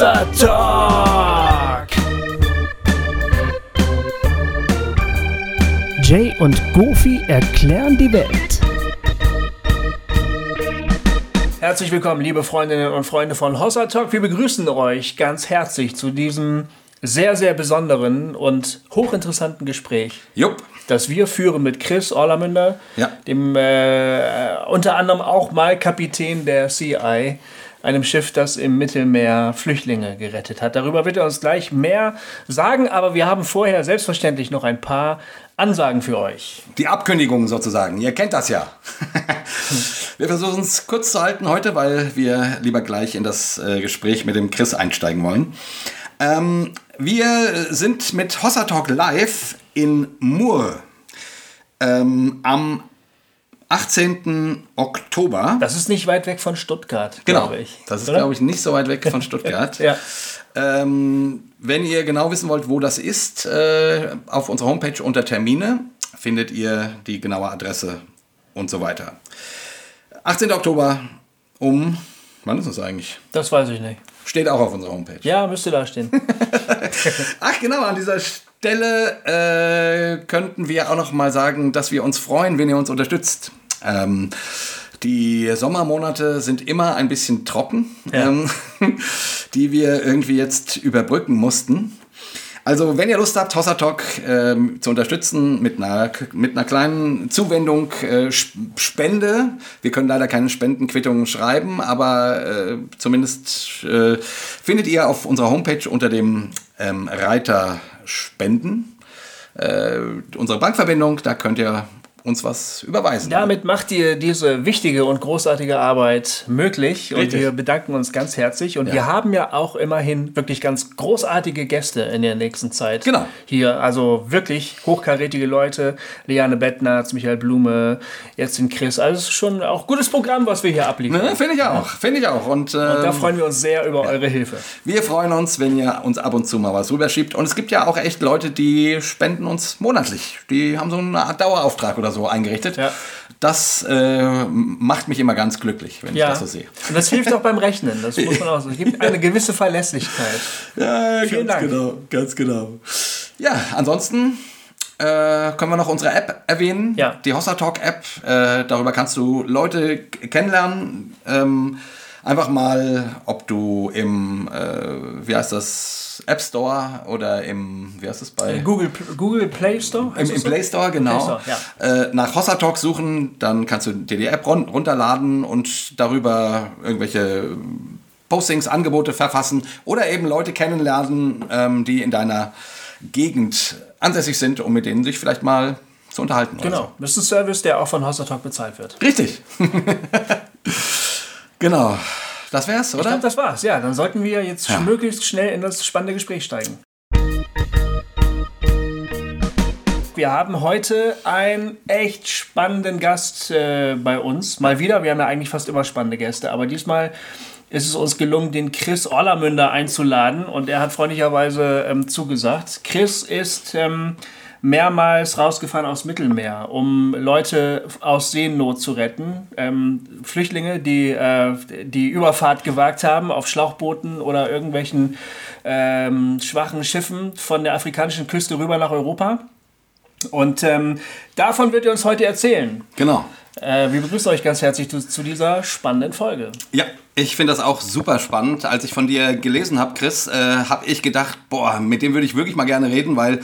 Hossa Talk. Jay und Goofy erklären die Welt. Herzlich willkommen, liebe Freundinnen und Freunde von Hossa Talk. Wir begrüßen euch ganz herzlich zu diesem sehr, sehr besonderen und hochinteressanten Gespräch. Jupp. Das wir führen mit Chris Orlamünder, Ja. dem äh, unter anderem auch mal Kapitän der CI, einem Schiff, das im Mittelmeer Flüchtlinge gerettet hat. Darüber wird er uns gleich mehr sagen, aber wir haben vorher selbstverständlich noch ein paar Ansagen für euch. Die Abkündigung sozusagen. Ihr kennt das ja. wir versuchen es kurz zu halten heute, weil wir lieber gleich in das äh, Gespräch mit dem Chris einsteigen wollen. Ähm, wir sind mit Hossa Talk Live in Mur ähm, am 18. Oktober. Das ist nicht weit weg von Stuttgart, Genau. glaube ich. Das ist, oder? glaube ich, nicht so weit weg von Stuttgart. Ja. Ähm, wenn ihr genau wissen wollt, wo das ist, äh, auf unserer Homepage unter Termine findet ihr die genaue Adresse und so weiter. 18. Oktober um, wann ist das eigentlich? Das weiß ich nicht. Steht auch auf unserer Homepage. Ja, müsste da stehen. Ach genau, an dieser Stelle äh, könnten wir auch noch mal sagen, dass wir uns freuen, wenn ihr uns unterstützt. Ähm, die Sommermonate sind immer ein bisschen trocken, Ja. ähm, die wir irgendwie jetzt überbrücken mussten. Also, wenn ihr Lust habt, Hossa Talk ähm, zu unterstützen mit einer, mit einer kleinen Zuwendung, äh, Sp- Spende. Wir können leider keine Spendenquittungen schreiben, aber äh, zumindest äh, findet ihr auf unserer Homepage unter dem ähm, Reiter Spenden äh, unsere Bankverbindung. Da könnt ihr uns was überweisen. Damit macht ihr diese wichtige und großartige Arbeit möglich und Richtig. wir bedanken uns ganz herzlich. Und Ja. wir haben ja auch immerhin wirklich ganz großartige Gäste in der nächsten Zeit. Genau. Hier, also wirklich hochkarätige Leute. Liane Bettnarz, Michael Blume, jetzt den Chris. Also es ist schon auch gutes Programm, was wir hier abliefern. Ne, Finde ich auch, finde ich auch. Und, ähm, Da freuen wir uns sehr über eure Hilfe. Wir freuen uns, wenn ihr uns ab und zu mal was rüberschiebt. Und es gibt ja auch echt Leute, die spenden uns monatlich. Die haben so eine Art Dauerauftrag oder so eingerichtet. Ja. Das äh, macht mich immer ganz glücklich, wenn ich Ja, das so sehe. und das hilft auch beim Rechnen. Das muss man auch sagen. Es gibt eine gewisse Verlässlichkeit. Ja, Vielen ganz Dank. genau, ganz genau. Ja, ansonsten äh, können wir noch unsere App erwähnen. Ja. Die Hossa Talk App. Äh, darüber kannst du Leute kennenlernen. Ähm, einfach mal, ob du im, äh, wie heißt das, App Store oder im, wie heißt das bei? Google, Google Play Store? Im, Im? Play Store, genau. Play Store, äh, nach Hossa Talk suchen, dann kannst du dir die App run runterladen und darüber irgendwelche Postings, Angebote verfassen oder eben Leute kennenlernen, ähm, die in deiner Gegend ansässig sind, um mit denen sich vielleicht mal zu unterhalten. Genau. Das ist ein Service, der auch von Hossa Talk bezahlt wird. Richtig. genau. Das wär's, Ich oder? glaube, das war's. Ja, dann sollten wir jetzt Ja. möglichst schnell in das spannende Gespräch steigen. Wir haben heute einen echt spannenden Gast äh, bei uns. Mal wieder. Wir haben ja eigentlich fast immer spannende Gäste, aber diesmal ist es uns gelungen, den Chris Orlamünder einzuladen und er hat freundlicherweise ähm, zugesagt. Chris ist ähm, mehrmals rausgefahren aufs Mittelmeer, um Leute aus Seenot zu retten. Ähm, Flüchtlinge, die äh, die Überfahrt gewagt haben auf Schlauchbooten oder irgendwelchen ähm, schwachen Schiffen von der afrikanischen Küste rüber nach Europa. Und ähm, davon wird er uns heute erzählen. Genau. Äh, wir begrüßen euch ganz herzlich zu, zu dieser spannenden Folge. Ja, ich finde das auch super spannend. Als ich von dir gelesen habe, Chris, äh, habe ich gedacht, boah, mit dem würde ich wirklich mal gerne reden, weil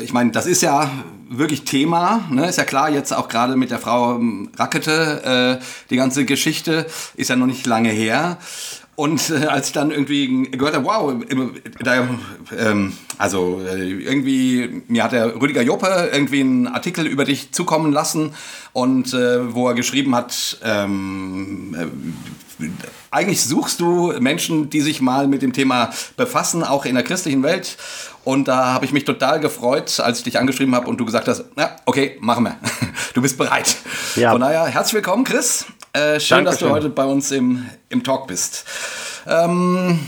ich meine, das ist ja wirklich Thema, ne? ist ja klar, jetzt auch gerade mit der Frau ähm, Rackete, äh, die ganze Geschichte ist ja noch nicht lange her. Und äh, als ich dann irgendwie gehört habe, wow, da, ähm, also äh, irgendwie, mir hat der Rüdiger Joppe irgendwie einen Artikel über dich zukommen lassen und äh, wo er geschrieben hat, ähm, äh, eigentlich suchst du Menschen, die sich mal mit dem Thema befassen, auch in der christlichen Welt. Und da habe ich mich total gefreut, als ich dich angeschrieben habe und du gesagt hast, ja, okay, machen wir. Du bist bereit. Ja. Von daher, herzlich willkommen, Chris. Äh, schön, dass du Dankeschön. heute bei uns im, im Talk bist. Ähm,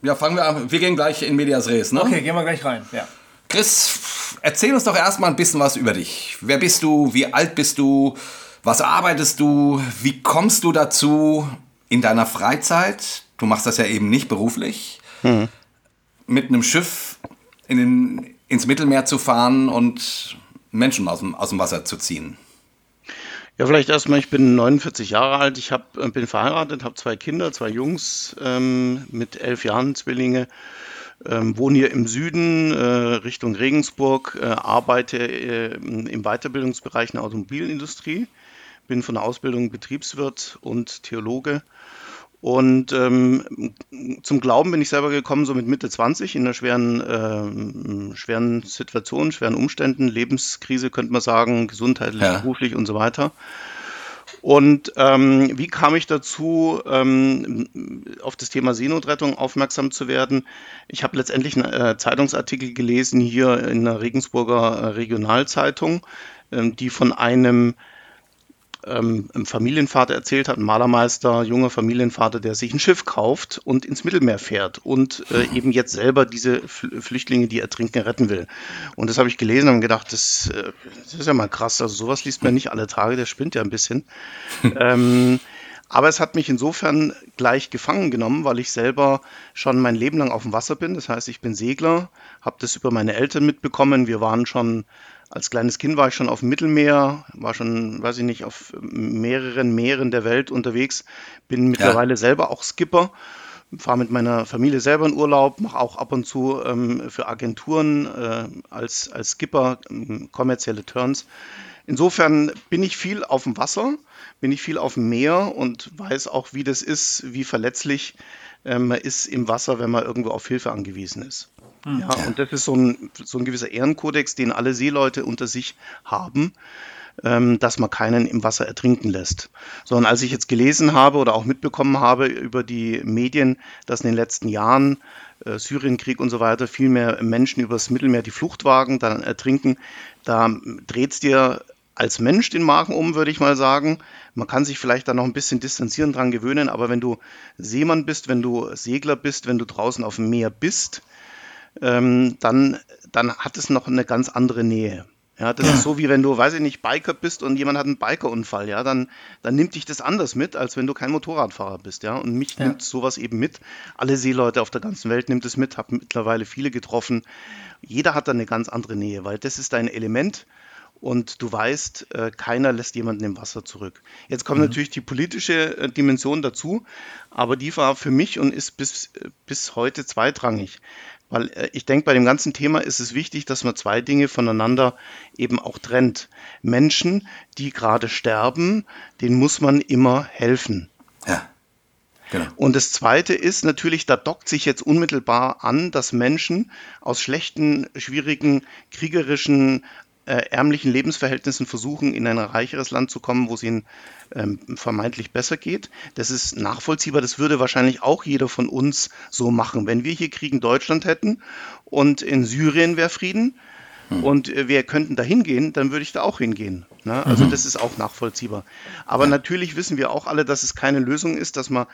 ja, fangen wir an. Wir gehen gleich in Medias Res, ne? Okay, gehen wir gleich rein. Ja. Chris, erzähl uns doch erstmal ein bisschen was über dich. Wer bist du? Wie alt bist du? Was arbeitest du? Wie kommst du dazu in deiner Freizeit? Du machst das ja eben nicht beruflich. mhm. mit einem Schiff in den, ins Mittelmeer zu fahren und Menschen aus dem, aus dem Wasser zu ziehen? Ja, vielleicht erstmal, ich bin 49 Jahre alt, ich hab, äh, bin verheiratet, habe zwei Kinder, zwei Jungs ähm, mit elf Jahren, Zwillinge. Ähm, wohne hier im Süden äh, Richtung Regensburg, äh, arbeite äh, im Weiterbildungsbereich in der Automobilindustrie, bin von der Ausbildung Betriebswirt und Theologe. Und ähm, zum Glauben bin ich selber gekommen, so mit Mitte 20, in einer schweren, äh, schweren Situation, schweren Umständen, Lebenskrise könnte man sagen, gesundheitlich, ja. beruflich und so weiter. Und ähm, wie kam ich dazu, ähm, auf das Thema Seenotrettung aufmerksam zu werden? Ich habe letztendlich einen äh, Zeitungsartikel gelesen hier in der Regensburger äh, Regionalzeitung, ähm, die von einem ähm, ein Familienvater erzählt hat, ein Malermeister, junger Familienvater, der sich ein Schiff kauft und ins Mittelmeer fährt und äh, eben jetzt selber diese Flüchtlinge, die ertrinken, retten will. Und das habe ich gelesen und gedacht, das, äh, das, ist ja mal krass. Also sowas liest man nicht alle Tage, der spinnt ja ein bisschen. ähm, aber es hat mich insofern gleich gefangen genommen, weil ich selber schon mein Leben lang auf dem Wasser bin. Das heißt, ich bin Segler, habe das über meine Eltern mitbekommen. Wir waren schon als kleines Kind war ich schon auf dem Mittelmeer, war schon, weiß ich nicht, auf mehreren Meeren der Welt unterwegs, bin mittlerweile ja. selber auch Skipper, fahre mit meiner Familie selber in Urlaub, mache auch ab und zu ähm, für Agenturen äh, als, als Skipper ähm, kommerzielle Turns. Insofern bin ich viel auf dem Wasser, bin ich viel auf dem Meer und weiß auch, wie das ist, wie verletzlich äh, man ist im Wasser, wenn man irgendwo auf Hilfe angewiesen ist. Hm. Ja, und das ist so ein, so ein gewisser Ehrenkodex, den alle Seeleute unter sich haben, ähm, dass man keinen im Wasser ertrinken lässt. Sondern als ich jetzt gelesen habe oder auch mitbekommen habe über die Medien, dass in den letzten Jahren äh, Syrienkrieg und so weiter viel mehr Menschen übers Mittelmeer die Flucht wagen, dann ertrinken, da dreht es dir als Mensch den Magen um, würde ich mal sagen. Man kann sich vielleicht da noch ein bisschen distanzieren, dran gewöhnen, aber wenn du Seemann bist, wenn du Segler bist, wenn du draußen auf dem Meer bist, ähm, dann, dann hat es noch eine ganz andere Nähe. Ja, das ja. ist so wie wenn du, weiß ich nicht, Biker bist und jemand hat einen Bikerunfall, ja, dann, dann nimmt dich das anders mit, als wenn du kein Motorradfahrer bist, ja. Und mich ja. nimmt sowas eben mit. Alle Seeleute auf der ganzen Welt nimmt es mit, habe mittlerweile viele getroffen. Jeder hat da eine ganz andere Nähe, weil das ist dein Element und du weißt, äh, keiner lässt jemanden im Wasser zurück. Jetzt kommt mhm. natürlich die politische äh, Dimension dazu, aber die war für mich und ist bis, bis heute zweitrangig. Weil äh, ich denke, bei dem ganzen Thema ist es wichtig, dass man zwei Dinge voneinander eben auch trennt. Menschen, die gerade sterben, denen muss man immer helfen. Ja. Genau. Und das Zweite ist natürlich, da dockt sich jetzt unmittelbar an, dass Menschen aus schlechten, schwierigen, kriegerischen, äh, ärmlichen Lebensverhältnissen versuchen, in ein reicheres Land zu kommen, wo es ihnen ähm, vermeintlich besser geht. Das ist nachvollziehbar. Das würde wahrscheinlich auch jeder von uns so machen. Wenn wir hier Krieg in Deutschland hätten und in Syrien wäre Frieden, hm. und äh, wir könnten da hingehen, dann würde ich da auch hingehen. Ne? Also mhm. das ist auch nachvollziehbar. Aber ja. natürlich wissen wir auch alle, dass es keine Lösung ist, dass man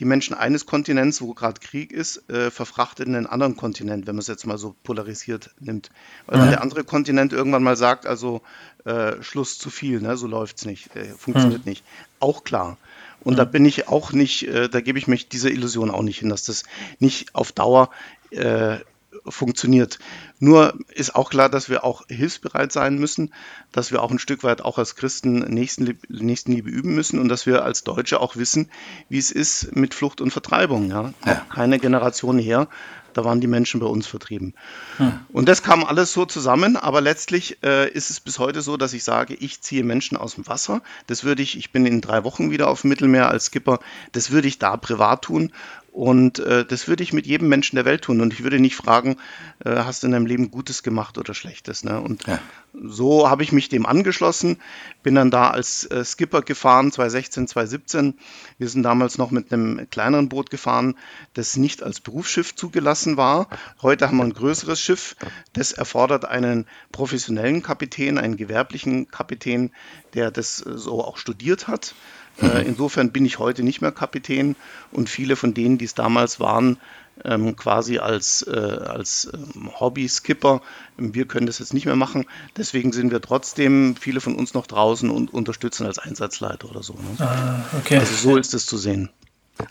die Menschen eines Kontinents, wo gerade Krieg ist, äh, verfrachtet in einen anderen Kontinent, wenn man es jetzt mal so polarisiert nimmt. Weil dann der andere Kontinent irgendwann mal sagt, also äh, Schluss zu viel, ne? so läuft es nicht, äh, funktioniert mhm. nicht. Auch klar. Und mhm. da bin ich auch nicht, äh, da gebe ich mich dieser Illusion auch nicht hin, dass das nicht auf Dauer äh, funktioniert. Nur ist auch klar, dass wir auch hilfsbereit sein müssen, dass wir auch ein Stück weit auch als Christen Nächstenliebe, Nächstenliebe üben müssen und dass wir als Deutsche auch wissen, wie es ist mit Flucht und Vertreibung. Ja? ja. keine Generation her, da waren die Menschen bei uns vertrieben. Hm. Und das kam alles so zusammen, aber letztlich äh, ist es bis heute so, dass ich sage, ich ziehe Menschen aus dem Wasser. Das würde ich, ich bin in drei Wochen wieder auf dem Mittelmeer als Skipper, das würde ich da privat tun und äh, das würde ich mit jedem Menschen der Welt tun. Und ich würde nicht fragen, äh, hast du in deinem Leben Gutes gemacht oder Schlechtes. Ne? Und ja. so habe ich mich dem angeschlossen, bin dann da als äh, Skipper gefahren, 2016, 2017. Wir sind damals noch mit einem kleineren Boot gefahren, das nicht als Berufsschiff zugelassen war. Heute haben wir ein größeres Schiff. Das erfordert einen professionellen Kapitän, einen gewerblichen Kapitän, der das äh, so auch studiert hat. Äh, mhm. insofern bin ich heute nicht mehr Kapitän und viele von denen, die es damals waren, ähm, quasi als, äh, als ähm, Hobby-Skipper. Wir können das jetzt nicht mehr machen. Deswegen sind wir trotzdem, viele von uns noch draußen und unterstützen als Einsatzleiter oder so. Ne? Ah, okay. Also so ist es zu sehen.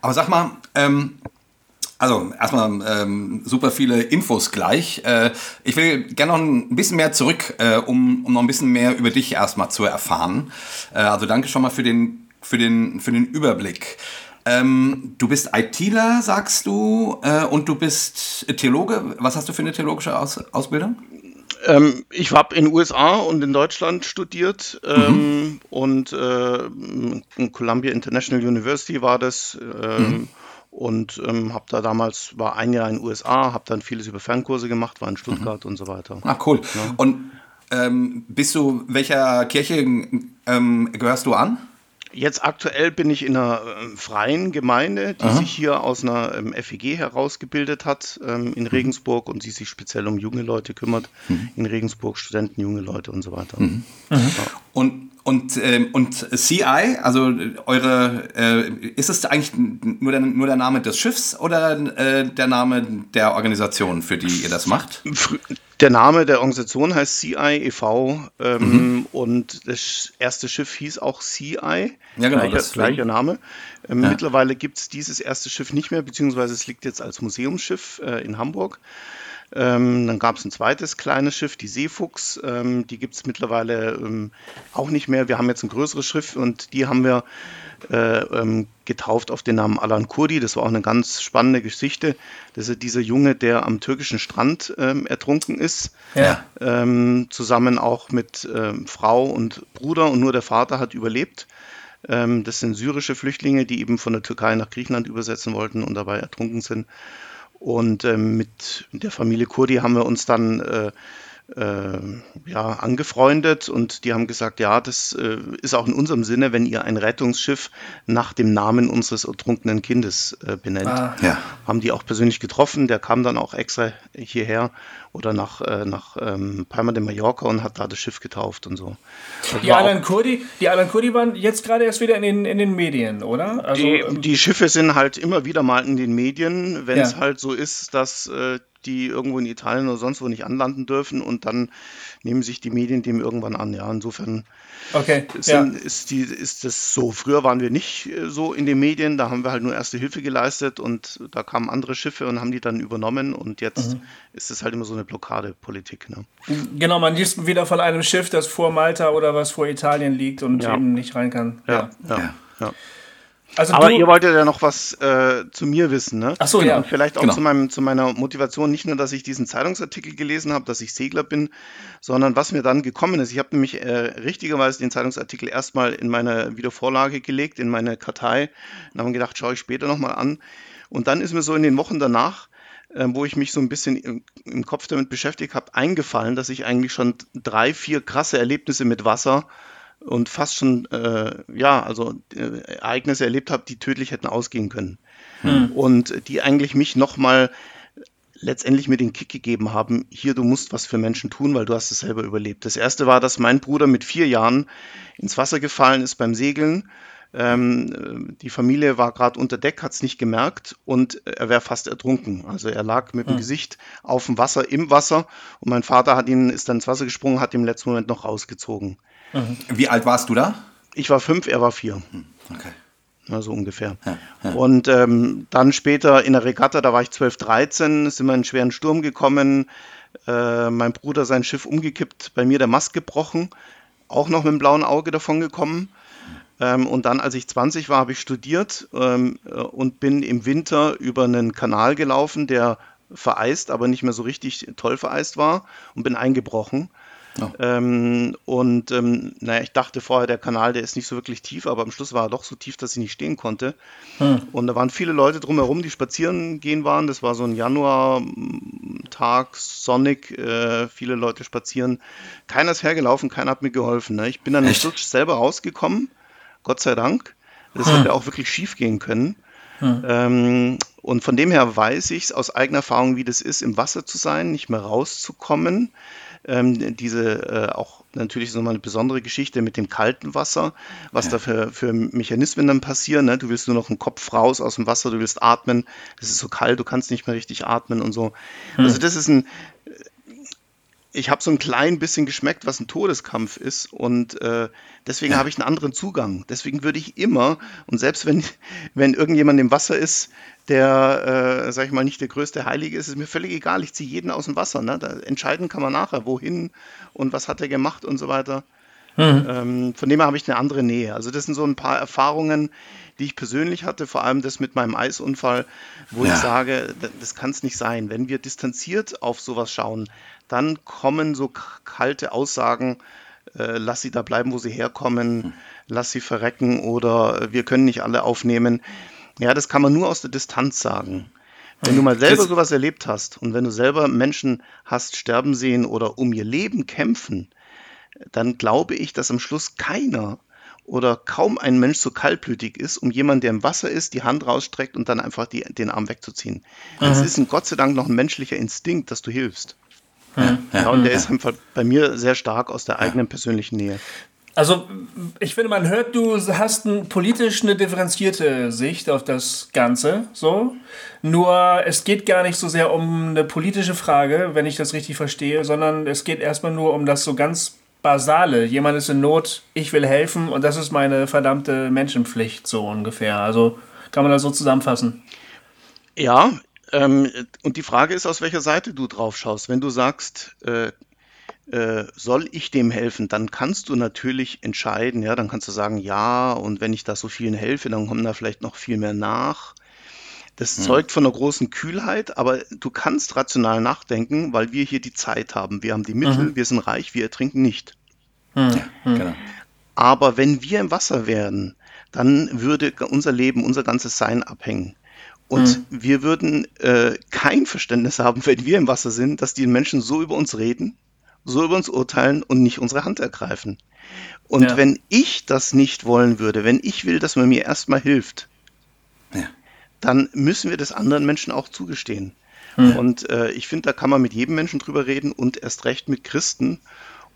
Aber sag mal, ähm, Also erstmal ähm, super viele Infos gleich. Äh, ich will gerne noch ein bisschen mehr zurück, äh, um, um noch ein bisschen mehr über dich erstmal zu erfahren. Äh, also danke schon mal für den, für den, für den Überblick. Ähm, du bist ITler, sagst du, äh, und du bist Theologe. Was hast du für eine theologische Aus Ausbildung? Ähm, ich habe in den USA und in Deutschland studiert ähm, mhm. und äh, in Columbia International University war das. Ähm, mhm. Und ähm, habe da damals, war ein Jahr in den USA, habe dann vieles über Fernkurse gemacht, war in Stuttgart mhm. und so weiter. Ah, cool. Ja. Und ähm, bist du, welcher Kirche gehörst du an? Jetzt aktuell bin ich in einer äh, freien Gemeinde, die Aha. sich hier aus einer ähm, FEG herausgebildet hat ähm, in mhm. Regensburg und die sich speziell um junge Leute kümmert. Mhm. In Regensburg Studenten, junge Leute und so weiter. Mhm. Ja. Und und, ähm, und CI, also eure, äh, ist es eigentlich nur der, nur der Name des Schiffs oder äh, der Name der Organisation, für die ihr das macht? Der Name der Organisation heißt CI e.V. Ähm, mhm. und das erste Schiff hieß auch CI. Ja, genau. Gleicher, gleicher Name. Ähm, ja. Mittlerweile gibt es dieses erste Schiff nicht mehr, beziehungsweise es liegt jetzt als Museumsschiff äh, in Hamburg. Ähm, dann gab es ein zweites kleines Schiff, die Seefuchs. Ähm, die gibt es mittlerweile ähm, auch nicht mehr. Wir haben jetzt ein größeres Schiff und die haben wir äh, ähm, getauft auf den Namen Alan Kurdi. Das war auch eine ganz spannende Geschichte. Das ist dieser Junge, der am türkischen Strand ähm, ertrunken ist. Ja. Ähm, zusammen auch mit Frau und Bruder und nur der Vater hat überlebt. das sind syrische Flüchtlinge, die eben von der Türkei nach Griechenland übersetzen wollten und dabei ertrunken sind. Und ähm, mit der Familie Kurdi haben wir uns dann äh, äh, ja, angefreundet und die haben gesagt, ja, das äh, ist auch in unserem Sinne, wenn ihr ein Rettungsschiff nach dem Namen unseres ertrunkenen Kindes äh, benennt. Ah. Ja. Haben die auch persönlich getroffen, der kam dann auch extra hierher oder nach, äh, nach ähm, Palma de Mallorca und hat da das Schiff getauft und so. Das die Alan, Kurdi, die Alan Kurdi waren jetzt gerade erst wieder in den, in den Medien, oder? Also, die, ähm, die Schiffe sind halt immer wieder mal in den Medien, wenn es ja. halt so ist, dass äh, die irgendwo in Italien oder sonst wo nicht anlanden dürfen und dann nehmen sich die Medien dem irgendwann an. Ja, insofern okay, sind, ja. ist, die, ist das so. Früher waren wir nicht äh, so in den Medien, da haben wir halt nur erste Hilfe geleistet und da kamen andere Schiffe und haben die dann übernommen und jetzt mhm. ist es halt immer so eine Blockadepolitik. Ne? Genau, man liest wieder von einem Schiff, das vor Malta oder was vor Italien liegt und ja. eben nicht rein kann. ja. ja. ja. Also Aber ihr wolltet ja noch was äh, zu mir wissen, ne? Ach so, ja. Und vielleicht auch genau. zu, meinem, zu meiner Motivation, nicht nur, dass ich diesen Zeitungsartikel gelesen habe, dass ich Segler bin, sondern was mir dann gekommen ist. Ich habe nämlich äh, richtigerweise den Zeitungsartikel erstmal in meine Wiedervorlage gelegt, in meine Kartei. Und habe gedacht, schaue ich später nochmal an. Und dann ist mir so in den Wochen danach äh, wo ich mich so ein bisschen im, im Kopf damit beschäftigt habe, eingefallen, dass ich eigentlich schon drei, vier krasse Erlebnisse mit Wasser und fast schon, äh, ja, also äh, Ereignisse erlebt habe, die tödlich hätten ausgehen können. Hm. Und die eigentlich mich nochmal letztendlich mir den Kick gegeben haben, hier, du musst was für Menschen tun, weil du hast es selber überlebt. Das erste war, dass mein Bruder mit vier Jahren ins Wasser gefallen ist beim Segeln. Ähm, die Familie war gerade unter Deck, hat es nicht gemerkt und er wäre fast ertrunken. Also er lag mit dem hm. Gesicht auf dem Wasser, im Wasser und mein Vater hat ihn, ist dann ins Wasser gesprungen, hat ihn im letzten Moment noch rausgezogen. Mhm. Wie alt warst du da? Ich war fünf, er war vier. Hm, okay. Na, so ungefähr. Ja, ja. Und ähm, dann später in der Regatta, da war ich 12, 13, sind wir in einen schweren Sturm gekommen. Äh, mein Bruder sein Schiff umgekippt, bei mir der Mast gebrochen, auch noch mit dem blauen Auge davon gekommen. Ähm, und dann, als ich 20 war, habe ich studiert ähm, äh, und bin im Winter über einen Kanal gelaufen, der vereist, aber nicht mehr so richtig toll vereist war und bin eingebrochen. Oh. Ähm, und ähm, naja, ich dachte vorher, der Kanal, der ist nicht so wirklich tief, aber am Schluss war er doch so tief, dass ich nicht stehen konnte. Hm. Und da waren viele Leute drumherum, die spazieren gehen waren. Das war so ein Januar-Tag, sonnig, äh, viele Leute spazieren. Keiner ist hergelaufen, keiner hat mir geholfen. Ne? Ich bin dann Echt? selber rausgekommen, Gott sei Dank. Das hm. hätte auch wirklich schief gehen können. Hm. Ähm, und von dem her weiß ich aus eigener Erfahrung, wie das ist, im Wasser zu sein, nicht mehr rauszukommen ähm, diese äh, auch natürlich so eine besondere Geschichte mit dem kalten Wasser, was ja. da für, für Mechanismen dann passieren. Ne? Du willst nur noch einen Kopf raus aus dem Wasser, du willst atmen, es ist so kalt, du kannst nicht mehr richtig atmen und so. Hm. Also das ist ein ich habe so ein klein bisschen geschmeckt, was ein Todeskampf ist und äh, deswegen ja. habe ich einen anderen Zugang. Deswegen würde ich immer, und selbst wenn, wenn irgendjemand im Wasser ist, der, äh, sag ich mal, nicht der größte Heilige ist, ist mir völlig egal. Ich ziehe jeden aus dem Wasser. Ne? Da entscheiden kann man nachher, wohin und was hat er gemacht und so weiter. Mhm. Ähm, von dem her habe ich eine andere Nähe. Also das sind so ein paar Erfahrungen, die ich persönlich hatte, vor allem das mit meinem Eisunfall, wo ja. ich sage, das kann es nicht sein. Wenn wir distanziert auf sowas schauen, dann kommen so kalte Aussagen, äh, lass sie da bleiben, wo sie herkommen, hm. lass sie verrecken oder wir können nicht alle aufnehmen. Ja, das kann man nur aus der Distanz sagen. Wenn du mal selber sowas erlebt hast und wenn du selber Menschen hast sterben sehen oder um ihr Leben kämpfen, dann glaube ich, dass am Schluss keiner oder kaum ein Mensch so kaltblütig ist, um jemanden, der im Wasser ist, die Hand rausstreckt und dann einfach die, den Arm wegzuziehen. Es ist ein Gott sei Dank noch ein menschlicher Instinkt, dass du hilfst. Ja, ja. und der ist einfach bei mir sehr stark aus der eigenen persönlichen Nähe. Also ich finde, man hört, du hast ein, politisch eine differenzierte Sicht auf das Ganze. So. Nur es geht gar nicht so sehr um eine politische Frage, wenn ich das richtig verstehe, sondern es geht erstmal nur um das so ganz Basale. Jemand ist in Not, ich will helfen und das ist meine verdammte Menschenpflicht, so ungefähr. Also kann man das so zusammenfassen. Ja, ähm, und die Frage ist, aus welcher Seite du drauf schaust. Wenn du sagst, äh, äh, soll ich dem helfen, dann kannst du natürlich entscheiden, ja, dann kannst du sagen, ja, und wenn ich da so vielen helfe, dann kommen da vielleicht noch viel mehr nach. Das hm. zeugt von einer großen Kühlheit, aber du kannst rational nachdenken, weil wir hier die Zeit haben. Wir haben die Mittel, mhm. wir sind reich, wir ertrinken nicht. Mhm. Ja, genau. Aber wenn wir im Wasser wären, dann würde unser Leben, unser ganzes Sein abhängen. Und mhm. wir würden äh, kein Verständnis haben, wenn wir im Wasser sind, dass die Menschen so über uns reden, so über uns urteilen und nicht unsere Hand ergreifen. Und ja. wenn ich das nicht wollen würde, wenn ich will, dass man mir erstmal hilft. Dann müssen wir das anderen Menschen auch zugestehen. Mhm. Und äh, ich finde, da kann man mit jedem Menschen drüber reden und erst recht mit Christen.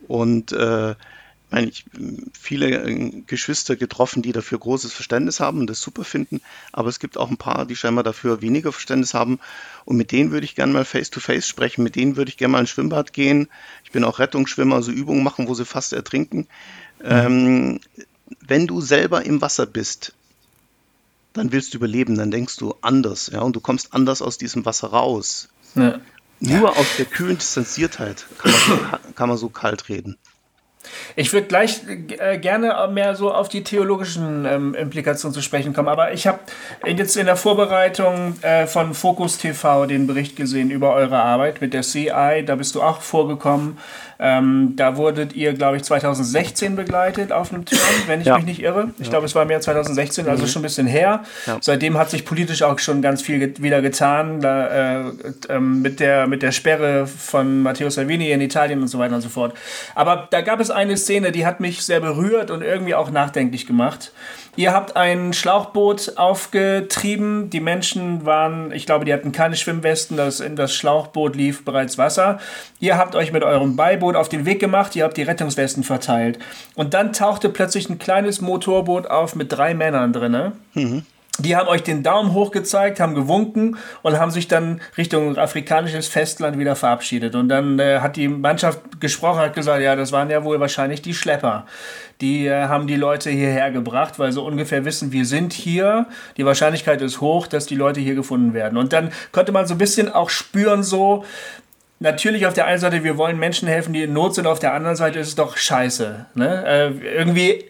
Und äh, meine, ich viele äh, Geschwister getroffen, die dafür großes Verständnis haben und das super finden, aber es gibt auch ein paar, die scheinbar dafür weniger Verständnis haben und mit denen würde ich gerne mal face to face sprechen, mit denen würde ich gerne mal ins Schwimmbad gehen. Ich bin auch Rettungsschwimmer, also Übungen machen, wo sie fast ertrinken. Mhm. Ähm, wenn du selber im Wasser bist, dann willst du überleben, dann denkst du anders, ja, und du kommst anders aus diesem Wasser raus. Ja. Nur ja. aus der kühlen Distanziertheit kann man, so, kann man so kalt reden. Ich würde gleich äh, gerne mehr so auf die theologischen ähm, Implikationen zu sprechen kommen, aber ich habe jetzt in der Vorbereitung äh, von Focus TV den Bericht gesehen über eure Arbeit mit der CI. Da bist du auch vorgekommen. Ähm, da wurdet ihr, glaube ich, 2016 begleitet auf einem Turn, wenn ich ja. mich nicht irre. Ich ja. glaube, es war mehr 2016, also mhm. schon ein bisschen her. Ja. Seitdem hat sich politisch auch schon ganz viel get wieder getan. Da, äh, äh, mit, der, mit der Sperre von Matteo Salvini in Italien und so weiter und so fort. Aber da gab es eine Szene, die hat mich sehr berührt und irgendwie auch nachdenklich gemacht. Ihr habt ein Schlauchboot aufgetrieben. Die Menschen waren, ich glaube, die hatten keine Schwimmwesten. Das, in das Schlauchboot lief bereits Wasser. Ihr habt euch mit eurem Beiboot auf den Weg gemacht. Ihr habt die Rettungswesten verteilt. Und dann tauchte plötzlich ein kleines Motorboot auf mit drei Männern drin. Mhm die haben euch den Daumen hoch gezeigt, haben gewunken und haben sich dann Richtung afrikanisches Festland wieder verabschiedet. Und dann äh, hat die Mannschaft gesprochen, hat gesagt, ja, das waren ja wohl wahrscheinlich die Schlepper. Die äh, haben die Leute hierher gebracht, weil sie ungefähr wissen, wir sind hier. Die Wahrscheinlichkeit ist hoch, dass die Leute hier gefunden werden. Und dann konnte man so ein bisschen auch spüren, so, Natürlich auf der einen Seite, wir wollen Menschen helfen, die in Not sind, auf der anderen Seite ist es doch scheiße. Ne? Äh, irgendwie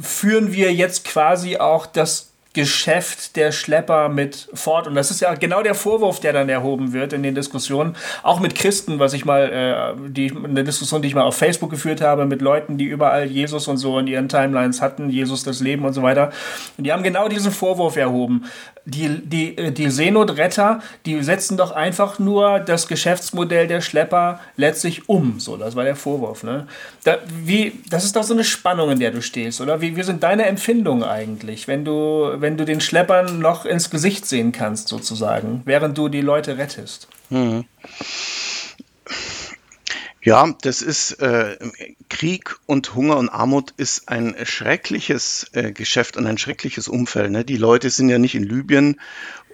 führen wir jetzt quasi auch das Geschäft der Schlepper mit fort. Und das ist ja genau der Vorwurf, der dann erhoben wird in den Diskussionen. Auch mit Christen, was ich mal, äh, die, eine Diskussion, die ich mal auf Facebook geführt habe, mit Leuten, die überall Jesus und so in ihren Timelines hatten, Jesus das Leben und so weiter. Und die haben genau diesen Vorwurf erhoben die, die, äh, die Seenotretter, die setzen doch einfach nur das Geschäftsmodell der Schlepper letztlich um. So, das war der Vorwurf. Ne? Da, wie, das ist doch so eine Spannung, in der du stehst, oder? Wie, wie sind deine Empfindungen eigentlich, wenn du, wenn du den Schleppern noch ins Gesicht sehen kannst, sozusagen, während du die Leute rettest? Hm. Ja, das ist äh, Krieg und Hunger und Armut ist ein schreckliches äh, Geschäft und ein schreckliches Umfeld. Ne? Die Leute sind ja nicht in Libyen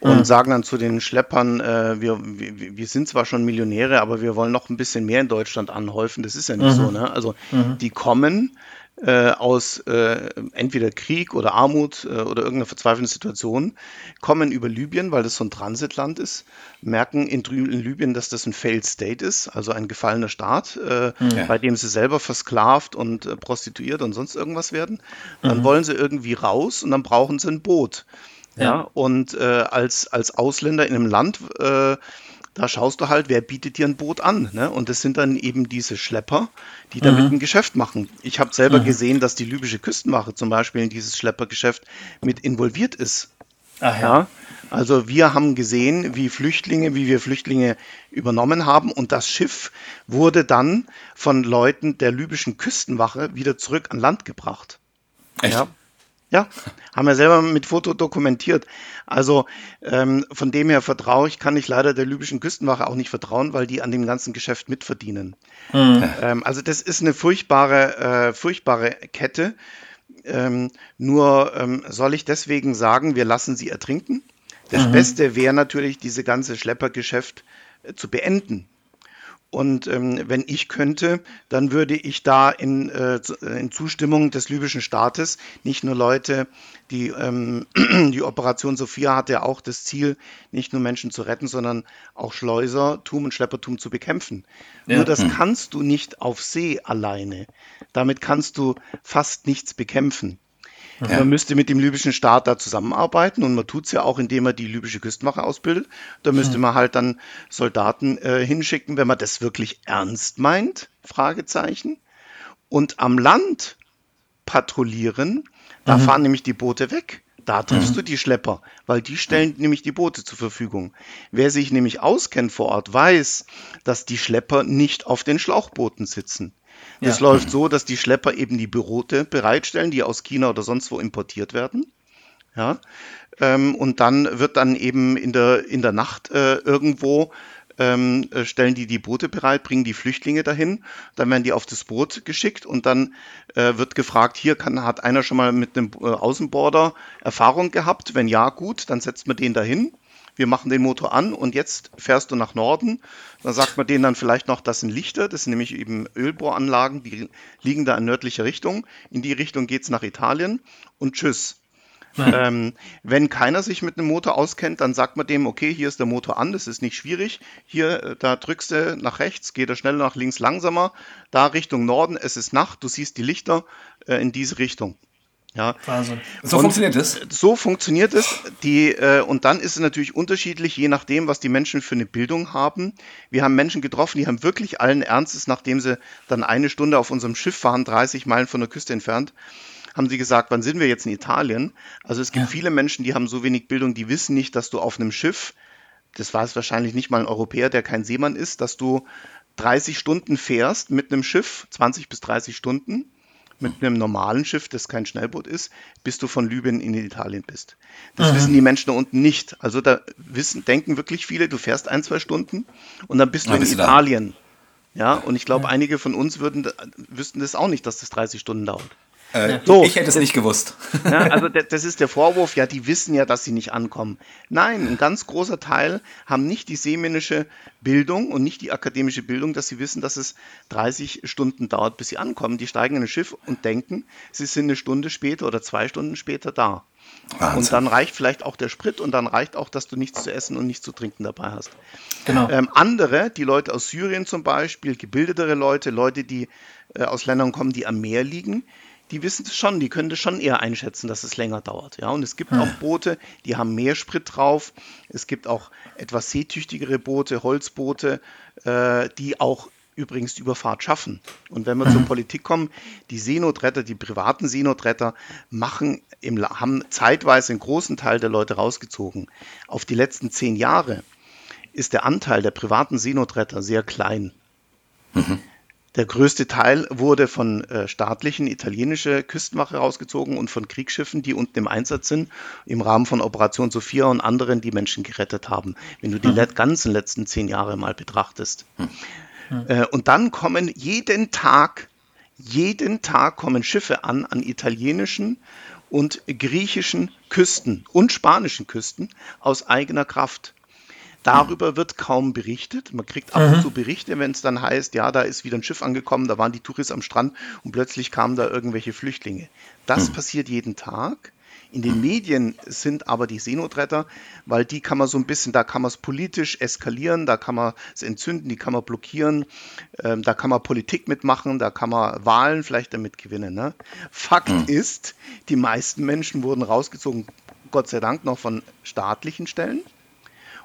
und mhm. sagen dann zu den Schleppern, äh, wir, wir, wir sind zwar schon Millionäre, aber wir wollen noch ein bisschen mehr in Deutschland anhäufen. Das ist ja nicht mhm. so. Ne? Also mhm. die kommen, äh, aus äh, entweder Krieg oder Armut äh, oder irgendeiner verzweifelnden Situation, kommen über Libyen, weil das so ein Transitland ist, merken in, in Libyen, dass das ein Failed State ist, also ein gefallener Staat, äh, ja. bei dem sie selber versklavt und äh, prostituiert und sonst irgendwas werden. Dann mhm. wollen sie irgendwie raus und dann brauchen sie ein Boot. Ja, ja und äh, als, als Ausländer in einem Land da schaust du halt, wer bietet dir ein Boot an. Ne? Und das sind dann eben diese Schlepper, die damit mhm. ein Geschäft machen. Ich habe selber mhm. gesehen, dass die libysche Küstenwache zum Beispiel in dieses Schleppergeschäft mit involviert ist. Ach ja. ja. Also wir haben gesehen, wie Flüchtlinge, wie wir Flüchtlinge übernommen haben und das Schiff wurde dann von Leuten der libyschen Küstenwache wieder zurück an Land gebracht. Echt? Ja. Ja, haben wir selber mit Foto dokumentiert. Also ähm, von dem her vertraue ich, kann ich leider der libyschen Küstenwache auch nicht vertrauen, weil die an dem ganzen Geschäft mitverdienen. Mhm. Ähm, also das ist eine furchtbare, äh, furchtbare Kette. Ähm, nur ähm, soll ich deswegen sagen, wir lassen sie ertrinken? Das mhm. Beste wäre natürlich, diese ganze Schleppergeschäft äh, zu beenden. Und ähm, wenn ich könnte, dann würde ich da in, äh, in Zustimmung des libyschen Staates nicht nur Leute, die ähm, die Operation Sophia hatte ja auch das Ziel, nicht nur Menschen zu retten, sondern auch Schleusertum und Schleppertum zu bekämpfen. Ja. Nur das hm. kannst du nicht auf See alleine. Damit kannst du fast nichts bekämpfen. Ja. Man müsste mit dem libyschen Staat da zusammenarbeiten und man tut es ja auch, indem man die libysche Küstenwache ausbildet. Da müsste hm. man halt dann Soldaten äh, hinschicken, wenn man das wirklich ernst meint, Fragezeichen. Und am Land patrouillieren, da mhm. fahren nämlich die Boote weg. Da triffst mhm. du die Schlepper, weil die stellen mhm. nämlich die Boote zur Verfügung. Wer sich nämlich auskennt vor Ort, weiß, dass die Schlepper nicht auf den Schlauchbooten sitzen. Das ja. läuft so, dass die Schlepper eben die Boote bereitstellen, die aus China oder sonst wo importiert werden. Ja, ähm, und dann wird dann eben in der, in der Nacht äh, irgendwo ähm, äh, stellen die die Boote bereit, bringen die Flüchtlinge dahin, dann werden die auf das Boot geschickt und dann äh, wird gefragt, hier kann, hat einer schon mal mit einem äh, Außenborder Erfahrung gehabt? Wenn ja, gut, dann setzt man den dahin wir machen den Motor an und jetzt fährst du nach Norden. Dann sagt man denen dann vielleicht noch, das sind Lichter, das sind nämlich eben Ölbohranlagen, die liegen da in nördlicher Richtung. In die Richtung geht es nach Italien und tschüss. Ähm, wenn keiner sich mit einem Motor auskennt, dann sagt man dem, okay, hier ist der Motor an, das ist nicht schwierig. Hier, äh, da drückst du nach rechts, geht er schneller nach links langsamer. Da Richtung Norden, es ist Nacht, du siehst die Lichter äh, in diese Richtung. Ja. Wahnsinn. So und funktioniert es? So funktioniert es. Die, äh, und dann ist es natürlich unterschiedlich, je nachdem, was die Menschen für eine Bildung haben. Wir haben Menschen getroffen, die haben wirklich allen Ernstes, nachdem sie dann eine Stunde auf unserem Schiff waren, 30 Meilen von der Küste entfernt, haben sie gesagt, wann sind wir jetzt in Italien? Also es gibt ja. viele Menschen, die haben so wenig Bildung, die wissen nicht, dass du auf einem Schiff, das weiß wahrscheinlich nicht mal ein Europäer, der kein Seemann ist, dass du 30 Stunden fährst mit einem Schiff, 20 bis 30 Stunden mit einem normalen Schiff, das kein Schnellboot ist, bis du von Libyen in Italien bist. Das mhm. wissen die Menschen da unten nicht. Also da wissen, denken wirklich viele, du fährst ein, zwei Stunden und dann bist du dann in Italien. Da. Ja, und ich glaube, ja. einige von uns würden, wüssten das auch nicht, dass das 30 Stunden dauert. Äh, so, ich hätte es nicht gewusst. Ja, also das ist der Vorwurf, ja, die wissen ja, dass sie nicht ankommen. Nein, ein ganz großer Teil haben nicht die seemännische Bildung und nicht die akademische Bildung, dass sie wissen, dass es 30 Stunden dauert, bis sie ankommen. Die steigen in ein Schiff und denken, sie sind eine Stunde später oder zwei Stunden später da. Wahnsinn. Und dann reicht vielleicht auch der Sprit und dann reicht auch, dass du nichts zu essen und nichts zu trinken dabei hast. Genau. Ähm, andere, die Leute aus Syrien zum Beispiel, gebildetere Leute, Leute, die äh, aus Ländern kommen, die am Meer liegen, die wissen es schon, die können das schon eher einschätzen, dass es länger dauert. Ja, und es gibt hm. auch Boote, die haben mehr Sprit drauf. Es gibt auch etwas seetüchtigere Boote, Holzboote, äh, die auch übrigens Überfahrt schaffen. Und wenn wir hm. zur Politik kommen, die Seenotretter, die privaten Seenotretter machen im, haben zeitweise einen großen Teil der Leute rausgezogen. Auf die letzten zehn Jahre ist der Anteil der privaten Seenotretter sehr klein. Mhm. Der größte Teil wurde von äh, staatlichen italienische Küstenwache rausgezogen und von Kriegsschiffen, die unten im Einsatz sind, im Rahmen von Operation Sophia und anderen, die Menschen gerettet haben. Wenn du die mhm. ganzen letzten zehn Jahre mal betrachtest. Mhm. Äh, und dann kommen jeden Tag, jeden Tag kommen Schiffe an, an italienischen und griechischen Küsten und spanischen Küsten aus eigener Kraft. Darüber wird kaum berichtet. Man kriegt ab und zu Berichte, wenn es dann heißt, ja, da ist wieder ein Schiff angekommen, da waren die Touris am Strand und plötzlich kamen da irgendwelche Flüchtlinge. Das passiert jeden Tag. In den Medien sind aber die Seenotretter, weil die kann man so ein bisschen, da kann man es politisch eskalieren, da kann man es entzünden, die kann man blockieren, ähm, da kann man Politik mitmachen, da kann man Wahlen vielleicht damit gewinnen. Ne? Fakt ist, die meisten Menschen wurden rausgezogen, Gott sei Dank noch von staatlichen Stellen.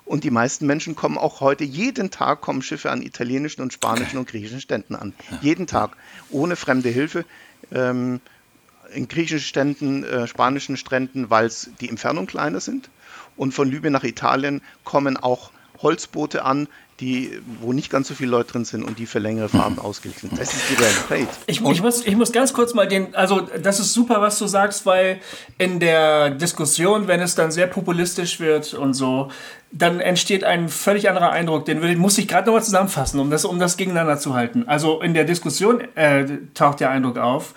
Und die meisten Menschen kommen auch heute, jeden Tag kommen Schiffe an italienischen und spanischen und griechischen Ständen an. Jeden Tag. Ohne fremde Hilfe. Ähm, in griechischen Ständen, äh, spanischen Stränden, weil die Entfernung kleiner sind. Und von Libyen nach Italien kommen auch Holzboote an, die, wo nicht ganz so viele Leute drin sind und die für längere Fahrten ausgelegt sind. Das ist die Realität. Ich, ich, muss, ich muss ganz kurz mal den, also das ist super, was du sagst, weil in der Diskussion, wenn es dann sehr populistisch wird und so, dann entsteht ein völlig anderer Eindruck. Den will, muss ich gerade nochmal zusammenfassen, um das, um das gegeneinander zu halten. Also in der Diskussion äh, taucht der Eindruck auf,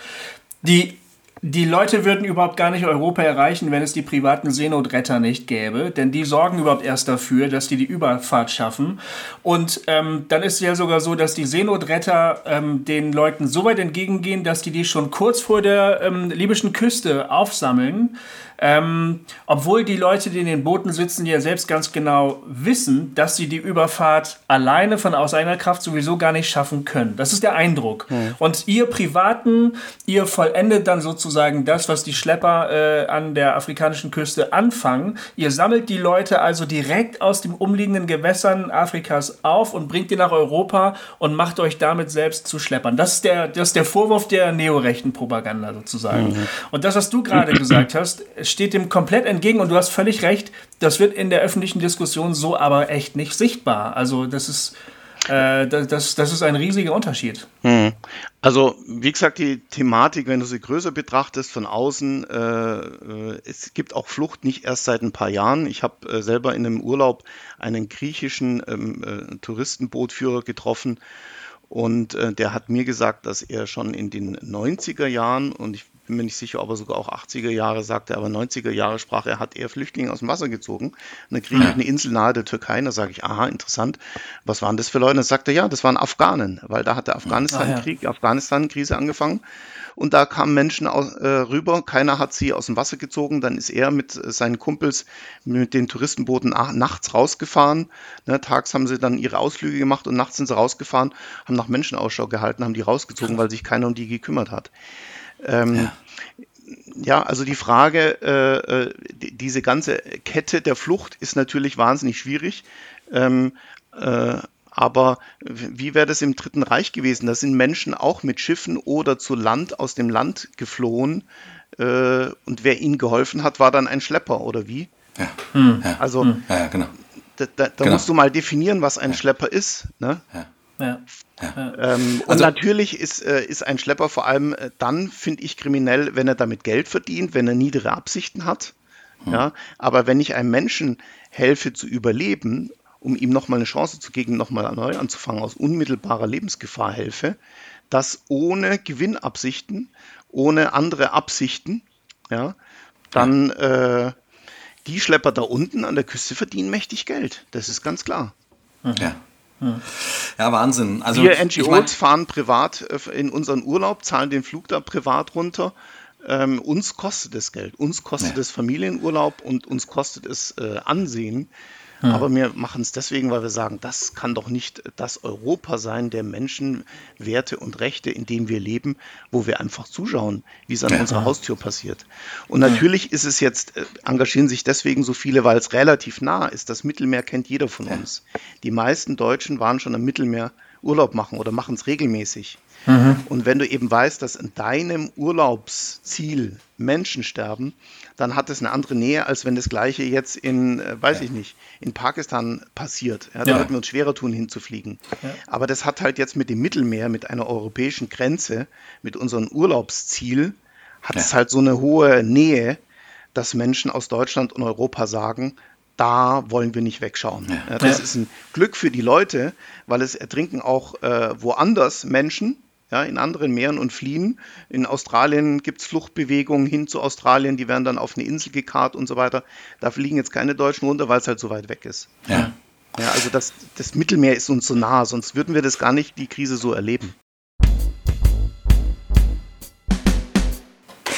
die die Leute würden überhaupt gar nicht Europa erreichen, wenn es die privaten Seenotretter nicht gäbe, denn die sorgen überhaupt erst dafür, dass die die Überfahrt schaffen. Und ähm, dann ist es ja sogar so, dass die Seenotretter ähm, den Leuten so weit entgegengehen, dass die die schon kurz vor der ähm, libyschen Küste aufsammeln ähm, obwohl die Leute, die in den Booten sitzen, ja selbst ganz genau wissen, dass sie die Überfahrt alleine von aus eigener Kraft sowieso gar nicht schaffen können. Das ist der Eindruck. Mhm. Und ihr Privaten, ihr vollendet dann sozusagen das, was die Schlepper äh, an der afrikanischen Küste anfangen. Ihr sammelt die Leute also direkt aus den umliegenden Gewässern Afrikas auf und bringt die nach Europa und macht euch damit selbst zu Schleppern. Das ist der, das ist der Vorwurf der neorechten Propaganda sozusagen. Mhm. Und das, was du gerade gesagt hast, steht dem komplett entgegen und du hast völlig recht, das wird in der öffentlichen Diskussion so aber echt nicht sichtbar. Also das ist, äh, das, das ist ein riesiger Unterschied. Hm. Also wie gesagt, die Thematik, wenn du sie größer betrachtest von außen, äh, äh es gibt auch Flucht nicht erst seit ein paar Jahren. Ich habe äh, selber in einem Urlaub einen griechischen ähm, äh, Touristenbootführer getroffen. Und äh, der hat mir gesagt, dass er schon in den 90er Jahren, und ich bin mir nicht sicher, ob er sogar auch 80er Jahre sagte, aber 90er Jahre sprach er, hat er Flüchtlinge aus dem Wasser gezogen. Und dann kriege ich eine Insel nahe der Türkei, da sage ich, aha, interessant, was waren das für Leute? Und dann sagt er, ja, das waren Afghanen, weil da hat der Afghanistan-Krieg, ah, ja. Afghanistan-Krise angefangen. Und da kamen Menschen aus, äh, rüber, keiner hat sie aus dem Wasser gezogen, dann ist er mit äh, seinen Kumpels mit den Touristenbooten nachts rausgefahren. Ne, tags haben sie dann ihre Ausflüge gemacht und nachts sind sie rausgefahren, haben nach Menschen Ausschau gehalten, haben die rausgezogen, weil sich keiner um die gekümmert hat. Ähm, ja. ja. also die Frage, äh, äh diese ganze Kette der Flucht ist natürlich wahnsinnig schwierig. Ähm, äh, aber wie wäre das im Dritten Reich gewesen? Da sind Menschen auch mit Schiffen oder zu Land aus dem Land geflohen. Äh, und wer ihnen geholfen hat, war dann ein Schlepper, oder wie? Ja. Hm. Also, hm. ja, genau. Da, da, da genau. musst du mal definieren, was ein Schlepper ist. Ne? Ja. Ja. Ja. Ähm, und also, natürlich ist, äh, ist ein Schlepper vor allem äh, dann, finde ich, kriminell, wenn er damit Geld verdient, wenn er niedere Absichten hat. Hm. Ja, aber wenn ich einem Menschen helfe zu überleben, um ihm nochmal eine Chance zu geben, nochmal neu anzufangen, aus unmittelbarer Lebensgefahr helfe, das ohne Gewinnabsichten, ohne andere Absichten, ja, dann äh, die Schlepper da unten an der Küste verdienen mächtig Geld. Das ist ganz klar. Ja. Ja, Wahnsinn. Also, Wir NGOs ich mein, fahren privat äh, in unseren Urlaub, zahlen den Flug da privat runter. Ähm, uns kostet es Geld, uns kostet ja. es Familienurlaub und uns kostet es äh, Ansehen. Hm. Aber wir machen es deswegen, weil wir sagen, das kann doch nicht das Europa sein der Menschenwerte und Rechte, in dem wir leben, wo wir einfach zuschauen, wie es an ja. unserer Haustür passiert. Und natürlich ist es jetzt, äh, engagieren sich deswegen so viele, weil es relativ nah ist. Das Mittelmeer kennt jeder von uns. Die meisten Deutschen waren schon am Mittelmeer Urlaub machen oder machen es regelmäßig. Mhm. Und wenn du eben weißt, dass in deinem Urlaubsziel Menschen sterben, dann hat es eine andere Nähe, als wenn das Gleiche jetzt in, äh, weiß ja. ich nicht, in Pakistan passiert. Ja, da ja. würden wir uns schwerer tun, hinzufliegen. Ja. Aber das hat halt jetzt mit dem Mittelmeer, mit einer europäischen Grenze, mit unserem Urlaubsziel, hat es halt so eine hohe Nähe, dass Menschen aus Deutschland und Europa sagen, da wollen wir nicht wegschauen. Das ist ein Glück für die Leute, weil es ertrinken auch äh, woanders Menschen, ja, in anderen Meeren und fliehen. In Australien gibt es Fluchtbewegungen hin zu Australien, die werden dann auf eine Insel gekarrt und so weiter. Da fliegen jetzt keine Deutschen runter, weil es halt so weit weg ist. Ja. Ja, also das, das Mittelmeer ist uns so nah, sonst würden wir das gar nicht, die Krise so erleben.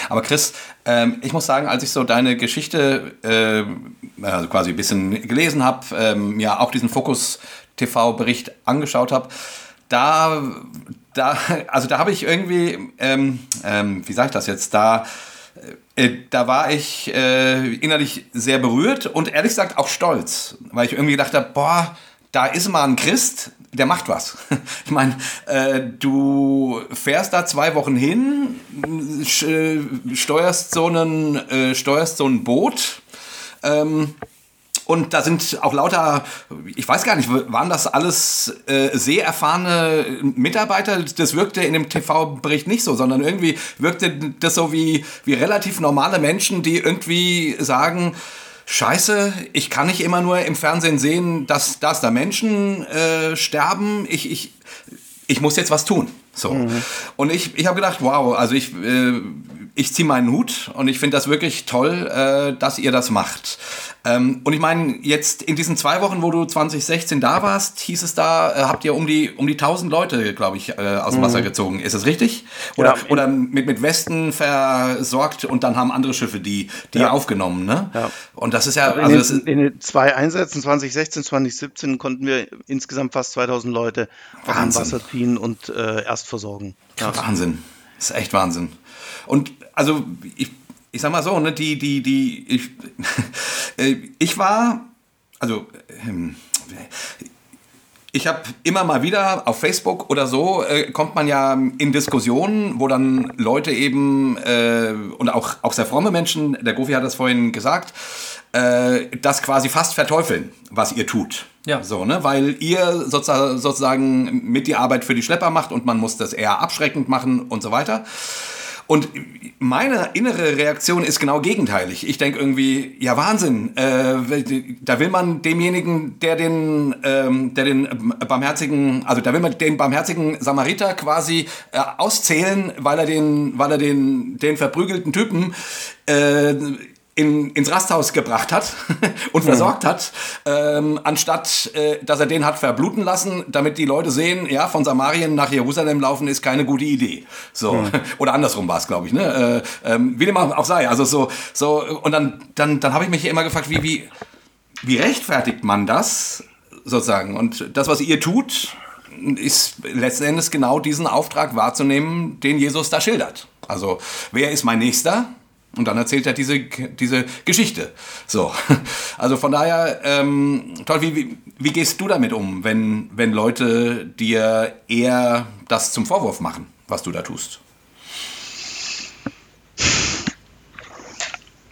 Aber Chris, ähm, ich muss sagen, als ich so deine Geschichte äh, also quasi ein bisschen gelesen habe, ähm, mir auch diesen Fokus TV-Bericht angeschaut habe, da, da, also da habe ich irgendwie, ähm, ähm, wie sage ich das jetzt, da, äh, da war ich äh, innerlich sehr berührt und ehrlich gesagt auch stolz, weil ich irgendwie gedacht habe, boah, da ist mal ein Christ, der macht was. Ich meine, äh, du fährst da zwei Wochen hin, steuerst so einen, äh, so ein Boot. Ähm, und da sind auch lauter, ich weiß gar nicht, waren das alles äh, sehr erfahrene Mitarbeiter? Das wirkte in dem TV-Bericht nicht so, sondern irgendwie wirkte das so wie, wie relativ normale Menschen, die irgendwie sagen, Scheiße, ich kann nicht immer nur im Fernsehen sehen, dass, dass da Menschen äh, sterben. Ich, ich, ich muss jetzt was tun. So. Mhm. Und ich, ich habe gedacht, wow, also ich, äh, ich ziehe meinen Hut und ich finde das wirklich toll, äh, dass ihr das macht. Ähm, und ich meine, jetzt in diesen zwei Wochen, wo du 2016 da warst, hieß es da, äh, habt ihr um die, um die 1000 Leute, glaube ich, äh, aus dem Wasser mhm. gezogen. Ist das richtig? Oder, ja. oder mit, mit Westen versorgt und dann haben andere Schiffe die, die ja. aufgenommen. Ne? Ja. Und das ist ja. Also in, den, in den zwei Einsätzen, 2016, 2017, konnten wir insgesamt fast 2000 Leute aus dem Wasser ziehen und äh, erst versorgen. Wahnsinn. Das ist echt Wahnsinn. Und also ich ich sag mal so, ne, die, die, die, ich, äh, ich war, also, ähm, ich habe immer mal wieder auf Facebook oder so, äh, kommt man ja in Diskussionen, wo dann Leute eben, äh, und auch, auch sehr fromme Menschen, der Gofi hat das vorhin gesagt, äh, das quasi fast verteufeln, was ihr tut. Ja. So, ne? Weil ihr sozusagen mit die Arbeit für die Schlepper macht und man muss das eher abschreckend machen und so weiter. Und meine innere Reaktion ist genau gegenteilig. Ich denke irgendwie, ja Wahnsinn, äh, da will man demjenigen, der den, ähm, der den barmherzigen, also da will man den barmherzigen Samariter quasi äh, auszählen, weil er den, weil er den, den verprügelten Typen äh, in, ins Rasthaus gebracht hat und versorgt mhm. hat, ähm, anstatt äh, dass er den hat verbluten lassen, damit die Leute sehen, ja, von Samarien nach Jerusalem laufen ist keine gute Idee. So mhm. oder andersrum war es, glaube ich. Ne? Äh, ähm, wie dem auch sei. Also so so und dann dann dann habe ich mich immer gefragt, wie wie wie rechtfertigt man das sozusagen? Und das, was ihr tut, ist letzten Endes genau diesen Auftrag wahrzunehmen, den Jesus da schildert. Also wer ist mein Nächster? Und dann erzählt er diese, diese Geschichte. So. Also von daher, ähm, toll, wie, wie, wie, gehst du damit um, wenn, wenn Leute dir eher das zum Vorwurf machen, was du da tust?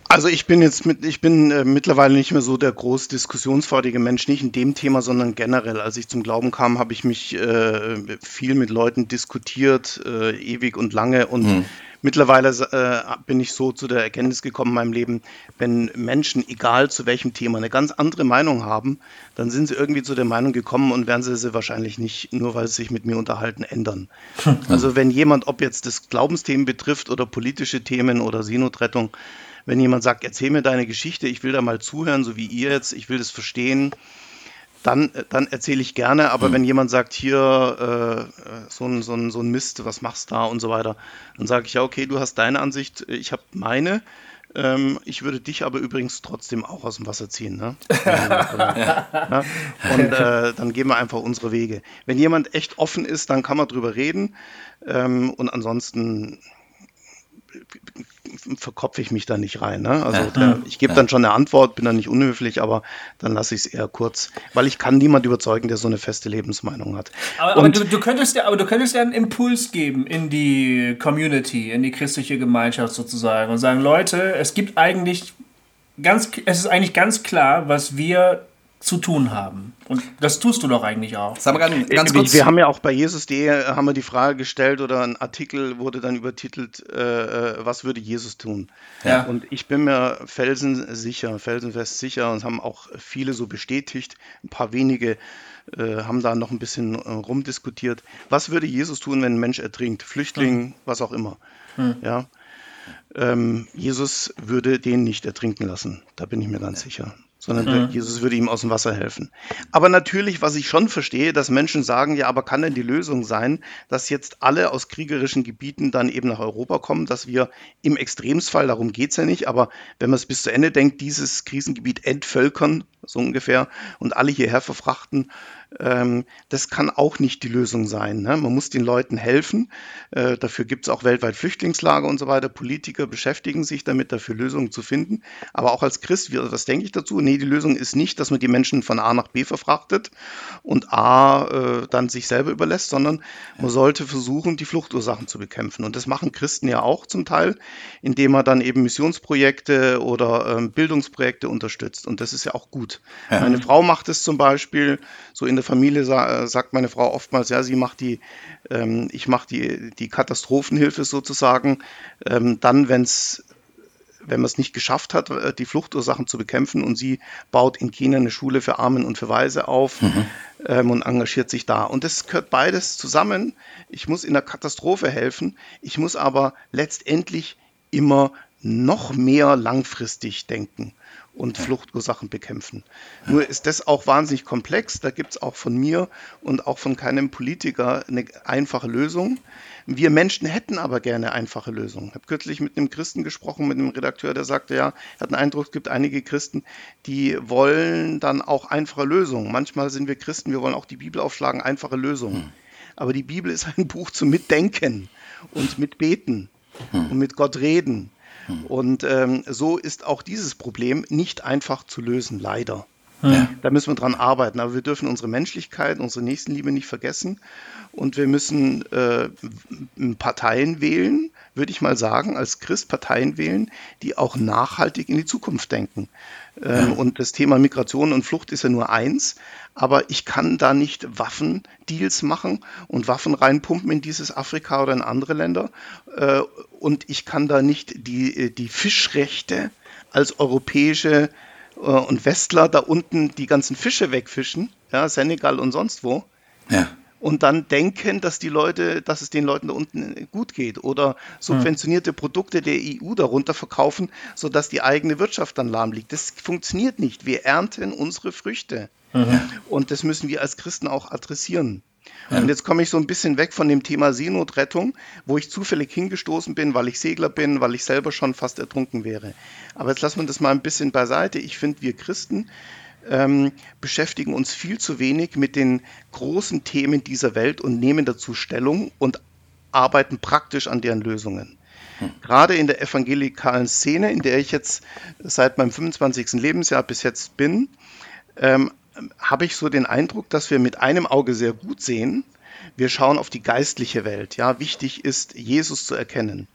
Also ich bin jetzt mit, ich bin äh, mittlerweile nicht mehr so der groß diskussionsfreudige Mensch, nicht in dem Thema, sondern generell. Als ich zum Glauben kam, habe ich mich äh, viel mit Leuten diskutiert, äh, ewig und lange und hm. Mittlerweile äh, bin ich so zu der Erkenntnis gekommen in meinem Leben, wenn Menschen, egal zu welchem Thema, eine ganz andere Meinung haben, dann sind sie irgendwie zu der Meinung gekommen und werden sie sie wahrscheinlich nicht, nur weil sie sich mit mir unterhalten, ändern. Also wenn jemand, ob jetzt das Glaubensthemen betrifft oder politische Themen oder Seenotrettung, wenn jemand sagt, erzähl mir deine Geschichte, ich will da mal zuhören, so wie ihr jetzt, ich will das verstehen, dann, dann erzähle ich gerne. Aber hm. wenn jemand sagt, hier äh, so, ein, so, ein, so ein Mist, was machst du da und so weiter, dann sage ich ja, okay, du hast deine Ansicht, ich habe meine. Ähm, ich würde dich aber übrigens trotzdem auch aus dem Wasser ziehen. Ne? ja? Und äh, dann gehen wir einfach unsere Wege. Wenn jemand echt offen ist, dann kann man drüber reden. Ähm, und ansonsten verkopfe ich mich da nicht rein. Ne? Also ja, da, ich gebe ja. dann schon eine Antwort, bin dann nicht unhöflich, aber dann lasse ich es eher kurz, weil ich kann niemand überzeugen, der so eine feste Lebensmeinung hat. Aber, aber, du, du, könntest ja, aber du könntest ja einen Impuls geben in die Community, in die christliche Gemeinschaft sozusagen und sagen, Leute, es gibt eigentlich ganz, es ist eigentlich ganz klar, was wir zu tun haben. Und das tust du doch eigentlich auch. Sag mal ganz, ganz kurz. Wir haben ja auch bei Jesus.de äh, haben wir die Frage gestellt oder ein Artikel wurde dann übertitelt, äh, äh, was würde Jesus tun? Ja. Und ich bin mir felsensicher, felsenfest sicher und haben auch viele so bestätigt. Ein paar wenige äh, haben da noch ein bisschen äh, rumdiskutiert. Was würde Jesus tun, wenn ein Mensch ertrinkt? Flüchtling, hm. was auch immer. Hm. Ja. Ähm, Jesus würde den nicht ertrinken lassen. Da bin ich mir ganz sicher sondern mhm. Jesus würde ihm aus dem Wasser helfen. Aber natürlich, was ich schon verstehe, dass Menschen sagen, ja, aber kann denn die Lösung sein, dass jetzt alle aus kriegerischen Gebieten dann eben nach Europa kommen, dass wir im Extremsfall, darum geht es ja nicht, aber wenn man es bis zu Ende denkt, dieses Krisengebiet entvölkern, so ungefähr, und alle hierher verfrachten, das kann auch nicht die Lösung sein. Ne? Man muss den Leuten helfen. Äh, dafür gibt es auch weltweit Flüchtlingslager und so weiter. Politiker beschäftigen sich damit, dafür Lösungen zu finden. Aber auch als Christ, was denke ich dazu? Nee, die Lösung ist nicht, dass man die Menschen von A nach B verfrachtet und A äh, dann sich selber überlässt, sondern man sollte versuchen, die Fluchtursachen zu bekämpfen. Und das machen Christen ja auch zum Teil, indem man dann eben Missionsprojekte oder ähm, Bildungsprojekte unterstützt. Und das ist ja auch gut. Ja. Meine Frau macht es zum Beispiel so in der Familie sa äh, sagt meine Frau oftmals, ja, sie macht die, ähm, ich mache die, die Katastrophenhilfe sozusagen, ähm, dann, wenn's, wenn man es nicht geschafft hat, äh, die Fluchtursachen zu bekämpfen und sie baut in Kenia eine Schule für Armen und für Weise auf mhm. ähm, und engagiert sich da. Und das gehört beides zusammen. Ich muss in der Katastrophe helfen, ich muss aber letztendlich immer noch mehr langfristig denken und Fluchtursachen bekämpfen. Nur ist das auch wahnsinnig komplex. Da gibt es auch von mir und auch von keinem Politiker eine einfache Lösung. Wir Menschen hätten aber gerne einfache Lösungen. Ich habe kürzlich mit einem Christen gesprochen, mit einem Redakteur, der sagte, ja, er hat den Eindruck, es gibt einige Christen, die wollen dann auch einfache Lösungen. Manchmal sind wir Christen, wir wollen auch die Bibel aufschlagen, einfache Lösungen. Hm. Aber die Bibel ist ein Buch zum Mitdenken und Mitbeten hm. und mit Gott reden und ähm, so ist auch dieses Problem nicht einfach zu lösen, leider. Ja. Da müssen wir dran arbeiten. Aber wir dürfen unsere Menschlichkeit, unsere Nächstenliebe nicht vergessen. Und wir müssen äh, Parteien wählen, würde ich mal sagen, als Christ Parteien wählen, die auch nachhaltig in die Zukunft denken. Ähm, und das Thema Migration und Flucht ist ja nur eins, aber ich kann da nicht Waffendeals machen und Waffen reinpumpen in dieses Afrika oder in andere Länder. Äh, und ich kann da nicht die, die Fischrechte als europäische äh, und Westler da unten die ganzen Fische wegfischen, ja, Senegal und sonst wo. Ja und dann denken, dass die Leute, dass es den Leuten da unten gut geht oder subventionierte Produkte der EU darunter verkaufen, sodass die eigene Wirtschaft dann lahm liegt. Das funktioniert nicht. Wir ernten unsere Früchte. Mhm. Und das müssen wir als Christen auch adressieren. Ja. Und jetzt komme ich so ein bisschen weg von dem Thema Seenotrettung, wo ich zufällig hingestoßen bin, weil ich Segler bin, weil ich selber schon fast ertrunken wäre. Aber jetzt lassen wir das mal ein bisschen beiseite. Ich finde, wir Christen, ähm, beschäftigen uns viel zu wenig mit den großen Themen dieser Welt und nehmen dazu Stellung und arbeiten praktisch an deren Lösungen. Hm. Gerade in der evangelikalen Szene, in der ich jetzt seit meinem 25. Lebensjahr bis jetzt bin, ähm, habe ich so den Eindruck, dass wir mit einem Auge sehr gut sehen. Wir schauen auf die geistliche Welt. Ja, wichtig ist, Jesus zu erkennen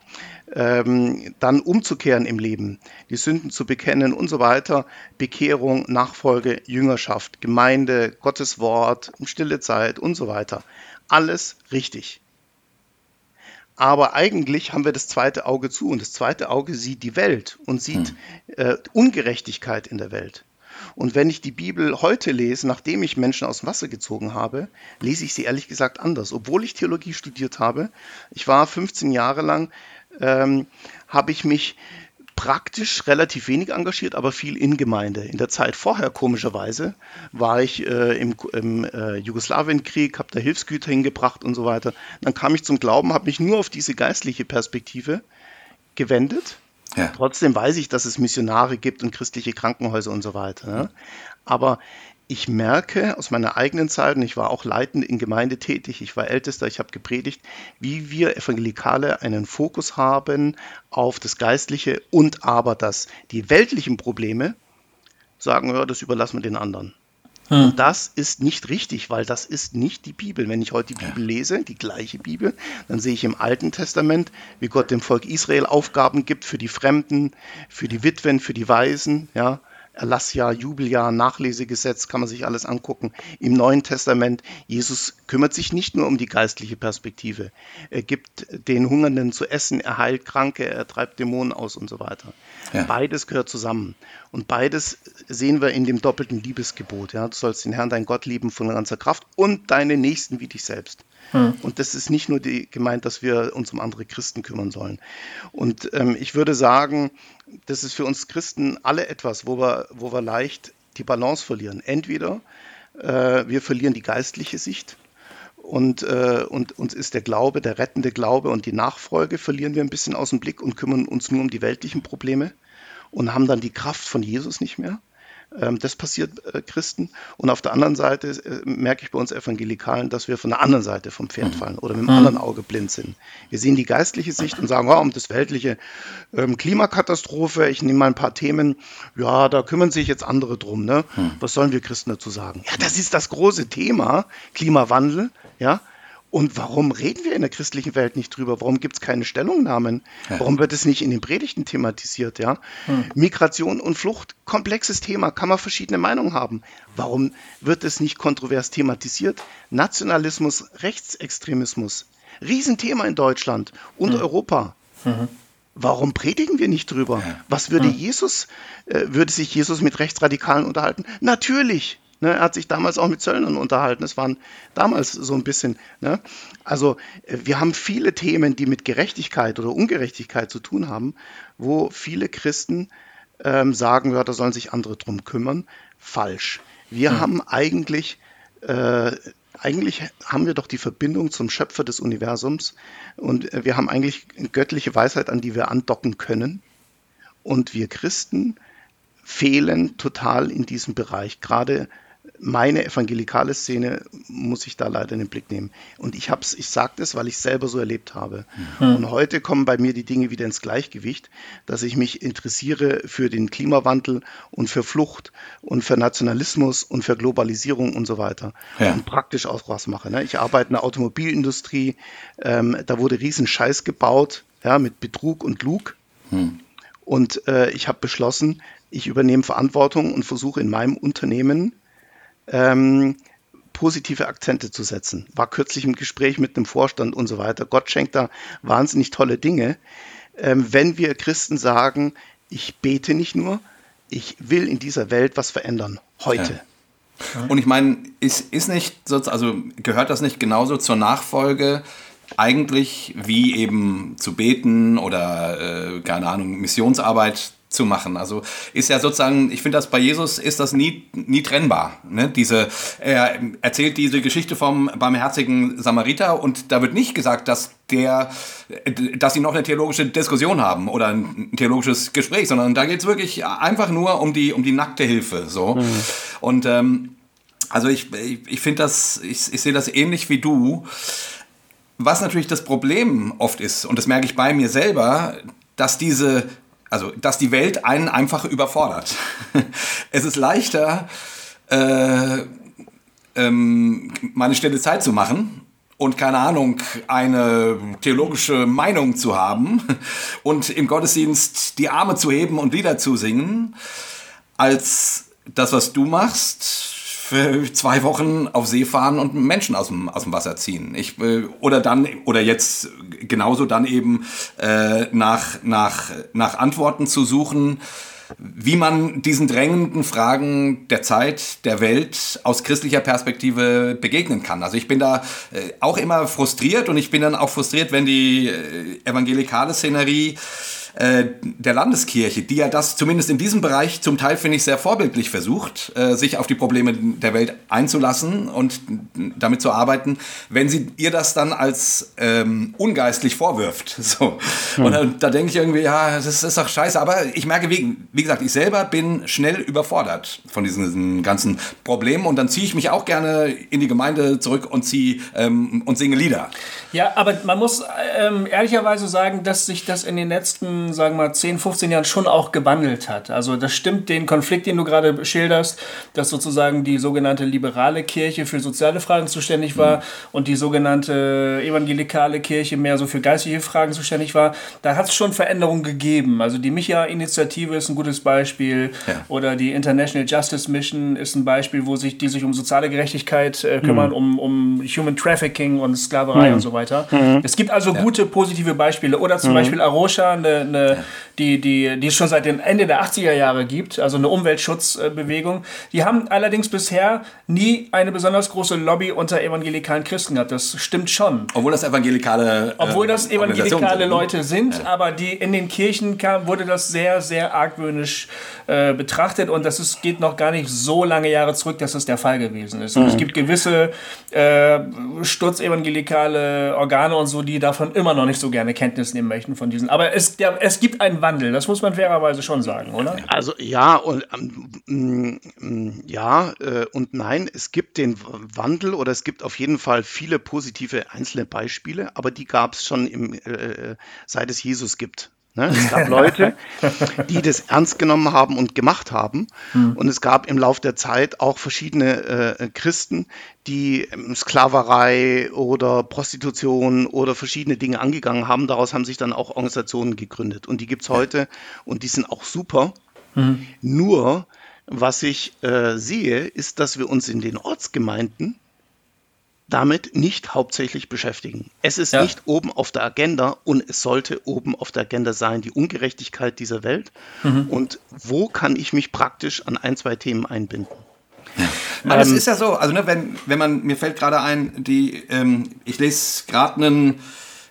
ähm, dann umzukehren im Leben, die Sünden zu bekennen und so weiter. Bekehrung, Nachfolge, Jüngerschaft, Gemeinde, Gottes Wort, stille Zeit und so weiter. Alles richtig. Aber eigentlich haben wir das zweite Auge zu und das zweite Auge sieht die Welt und sieht hm. äh, Ungerechtigkeit in der Welt. Und wenn ich die Bibel heute lese, nachdem ich Menschen aus dem Wasser gezogen habe, lese ich sie ehrlich gesagt anders. Obwohl ich Theologie studiert habe, ich war 15 Jahre lang ähm, habe ich mich praktisch relativ wenig engagiert, aber viel in Gemeinde. In der Zeit vorher, komischerweise, war ich äh, im, im äh, Jugoslawienkrieg, habe da Hilfsgüter hingebracht und so weiter. Dann kam ich zum Glauben, habe mich nur auf diese geistliche Perspektive gewendet. Ja. Trotzdem weiß ich, dass es Missionare gibt und christliche Krankenhäuser und so weiter. Ne? Aber ich merke aus meiner eigenen Zeit, und ich war auch leitend in Gemeinde tätig, ich war Ältester, ich habe gepredigt, wie wir Evangelikale einen Fokus haben auf das Geistliche und aber, dass die weltlichen Probleme sagen, ja, das überlassen wir den anderen. Hm. Und das ist nicht richtig, weil das ist nicht die Bibel. Wenn ich heute die Bibel lese, die gleiche Bibel, dann sehe ich im Alten Testament, wie Gott dem Volk Israel Aufgaben gibt für die Fremden, für die Witwen, für die Waisen, ja, Erlassjahr, Jubeljahr, Nachlesegesetz, kann man sich alles angucken. Im Neuen Testament, Jesus kümmert sich nicht nur um die geistliche Perspektive. Er gibt den Hungernden zu essen, er heilt Kranke, er treibt Dämonen aus und so weiter. Ja. Beides gehört zusammen. Und beides sehen wir in dem doppelten Liebesgebot. Ja? Du sollst den Herrn, dein Gott lieben von ganzer Kraft und deine Nächsten wie dich selbst. Hm. Und das ist nicht nur die, gemeint, dass wir uns um andere Christen kümmern sollen. Und ähm, ich würde sagen, das ist für uns Christen alle etwas, wo wir, wo wir leicht die Balance verlieren. Entweder äh, wir verlieren die geistliche Sicht und, äh, und uns ist der Glaube, der rettende Glaube und die Nachfolge verlieren wir ein bisschen aus dem Blick und kümmern uns nur um die weltlichen Probleme und haben dann die Kraft von Jesus nicht mehr. Ähm, das passiert äh, Christen. Und auf der anderen Seite äh, merke ich bei uns Evangelikalen, dass wir von der anderen Seite vom Pferd mhm. fallen oder mit dem mhm. anderen Auge blind sind. Wir sehen die geistliche Sicht und sagen, oh, um das weltliche ähm, Klimakatastrophe, ich nehme mal ein paar Themen, ja, da kümmern sich jetzt andere drum. Ne? Mhm. Was sollen wir Christen dazu sagen? Ja, das ist das große Thema, Klimawandel. Ja, und warum reden wir in der christlichen Welt nicht drüber? Warum gibt es keine Stellungnahmen? Ja. Warum wird es nicht in den Predigten thematisiert? Ja? Hm. Migration und Flucht, komplexes Thema, kann man verschiedene Meinungen haben. Warum wird es nicht kontrovers thematisiert? Nationalismus, Rechtsextremismus, Riesenthema in Deutschland und hm. Europa. Mhm. Warum predigen wir nicht drüber? Was würde hm. Jesus, äh, würde sich Jesus mit Rechtsradikalen unterhalten? Natürlich. Ne, er hat sich damals auch mit Zöllnern unterhalten. Es waren damals so ein bisschen. Ne? Also äh, wir haben viele Themen, die mit Gerechtigkeit oder Ungerechtigkeit zu tun haben, wo viele Christen ähm, sagen, ja, da sollen sich andere drum kümmern. Falsch. Wir hm. haben eigentlich äh, eigentlich haben wir doch die Verbindung zum Schöpfer des Universums und äh, wir haben eigentlich göttliche Weisheit, an die wir andocken können. Und wir Christen fehlen total in diesem Bereich. Gerade meine evangelikale Szene muss ich da leider in den Blick nehmen. Und ich hab's, ich sage das, weil ich es selber so erlebt habe. Mhm. Und heute kommen bei mir die Dinge wieder ins Gleichgewicht, dass ich mich interessiere für den Klimawandel und für Flucht und für Nationalismus und für Globalisierung und so weiter. Ja. Und praktisch auch was mache. Ne? Ich arbeite in der Automobilindustrie, ähm, da wurde riesen Scheiß gebaut, ja, mit Betrug und Lug. Mhm. Und äh, ich habe beschlossen, ich übernehme Verantwortung und versuche in meinem Unternehmen ähm, positive Akzente zu setzen. War kürzlich im Gespräch mit einem Vorstand und so weiter. Gott schenkt da wahnsinnig tolle Dinge. Ähm, wenn wir Christen sagen, ich bete nicht nur, ich will in dieser Welt was verändern, heute. Ja. Und ich meine, ist, ist nicht, also gehört das nicht genauso zur Nachfolge eigentlich wie eben zu beten oder, äh, keine Ahnung, Missionsarbeit zu machen. Also ist ja sozusagen, ich finde das bei Jesus ist das nie, nie trennbar. Ne? Diese, er erzählt diese Geschichte vom barmherzigen Samariter und da wird nicht gesagt, dass der, dass sie noch eine theologische Diskussion haben oder ein theologisches Gespräch, sondern da geht es wirklich einfach nur um die, um die nackte Hilfe. So. Mhm. Und ähm, also ich, ich, ich finde das, ich, ich sehe das ähnlich wie du. Was natürlich das Problem oft ist, und das merke ich bei mir selber, dass diese also, dass die Welt einen einfach überfordert. es ist leichter, äh, ähm, meine stille Zeit zu machen und keine Ahnung, eine theologische Meinung zu haben und im Gottesdienst die Arme zu heben und Lieder zu singen, als das, was du machst, für zwei Wochen auf See fahren und Menschen aus dem, aus dem Wasser ziehen. Ich, äh, oder dann, oder jetzt genauso dann eben äh, nach, nach, nach Antworten zu suchen, wie man diesen drängenden Fragen der Zeit, der Welt aus christlicher Perspektive begegnen kann. Also ich bin da äh, auch immer frustriert und ich bin dann auch frustriert, wenn die äh, evangelikale Szenerie äh, der Landeskirche, die ja das zumindest in diesem Bereich zum Teil, finde ich, sehr vorbildlich versucht, äh, sich auf die Probleme der Welt einzulassen und damit zu arbeiten, wenn sie ihr das dann als ähm, ungeistlich vorwirft. So. Hm. Und äh, da denke ich irgendwie, ja, das ist doch scheiße. Aber ich merke, wie, wie gesagt, ich selber bin schnell überfordert von diesen, diesen ganzen Problemen und dann ziehe ich mich auch gerne in die Gemeinde zurück und ziehe ähm, und singe Lieder. Ja, aber man muss ähm, ehrlicherweise sagen, dass sich das in den letzten letzten, sagen wir mal, 10, 15 Jahren schon auch gewandelt hat. Also das stimmt, den Konflikt, den du gerade schilderst, dass sozusagen die sogenannte liberale Kirche für soziale Fragen zuständig war mhm. und die sogenannte evangelikale Kirche mehr so für geistliche Fragen zuständig war. Da hat es schon Veränderungen gegeben. Also die Micha-Initiative ist ein gutes Beispiel ja. oder die International Justice Mission ist ein Beispiel, wo sich die sich um soziale Gerechtigkeit äh, kümmern, mhm. um, um Human Trafficking und Sklaverei mhm. und so weiter. Mhm. Es gibt also ja. gute positive Beispiele oder zum mhm. Beispiel Arosha, eine, eine, die, die, die es schon seit dem Ende der 80er Jahre gibt, also eine Umweltschutzbewegung. Die haben allerdings bisher nie eine besonders große Lobby unter evangelikalen Christen gehabt. Das stimmt schon. Obwohl das evangelikale äh, Obwohl das evangelikale ne? Leute sind, ja. aber die in den Kirchen kam, wurde das sehr, sehr argwöhnisch äh, betrachtet und das ist, geht noch gar nicht so lange Jahre zurück, dass das der Fall gewesen ist. Mhm. Es gibt gewisse äh, sturzevangelikale Organe und so, die davon immer noch nicht so gerne Kenntnis nehmen möchten von diesen. Aber es, ja, es gibt einen Wandel, das muss man fairerweise schon sagen, oder? Also ja und ähm, mm, ja äh, und nein, es gibt den Wandel oder es gibt auf jeden Fall viele positive einzelne Beispiele, aber die gab es schon im, äh, äh, seit es Jesus gibt. Ne? Es gab Leute, die das ernst genommen haben und gemacht haben. Hm. Und es gab im Laufe der Zeit auch verschiedene äh, Christen, die ähm, Sklaverei oder Prostitution oder verschiedene Dinge angegangen haben. Daraus haben sich dann auch Organisationen gegründet. Und die gibt es heute und die sind auch super. Hm. Nur, was ich äh, sehe, ist, dass wir uns in den Ortsgemeinden damit nicht hauptsächlich beschäftigen. Es ist ja. nicht oben auf der Agenda und es sollte oben auf der Agenda sein, die Ungerechtigkeit dieser Welt. Mhm. Und wo kann ich mich praktisch an ein, zwei Themen einbinden? Ja. Ähm, es ist ja so, also ne, wenn, wenn man, mir fällt gerade ein, die, ähm, ich lese gerade einen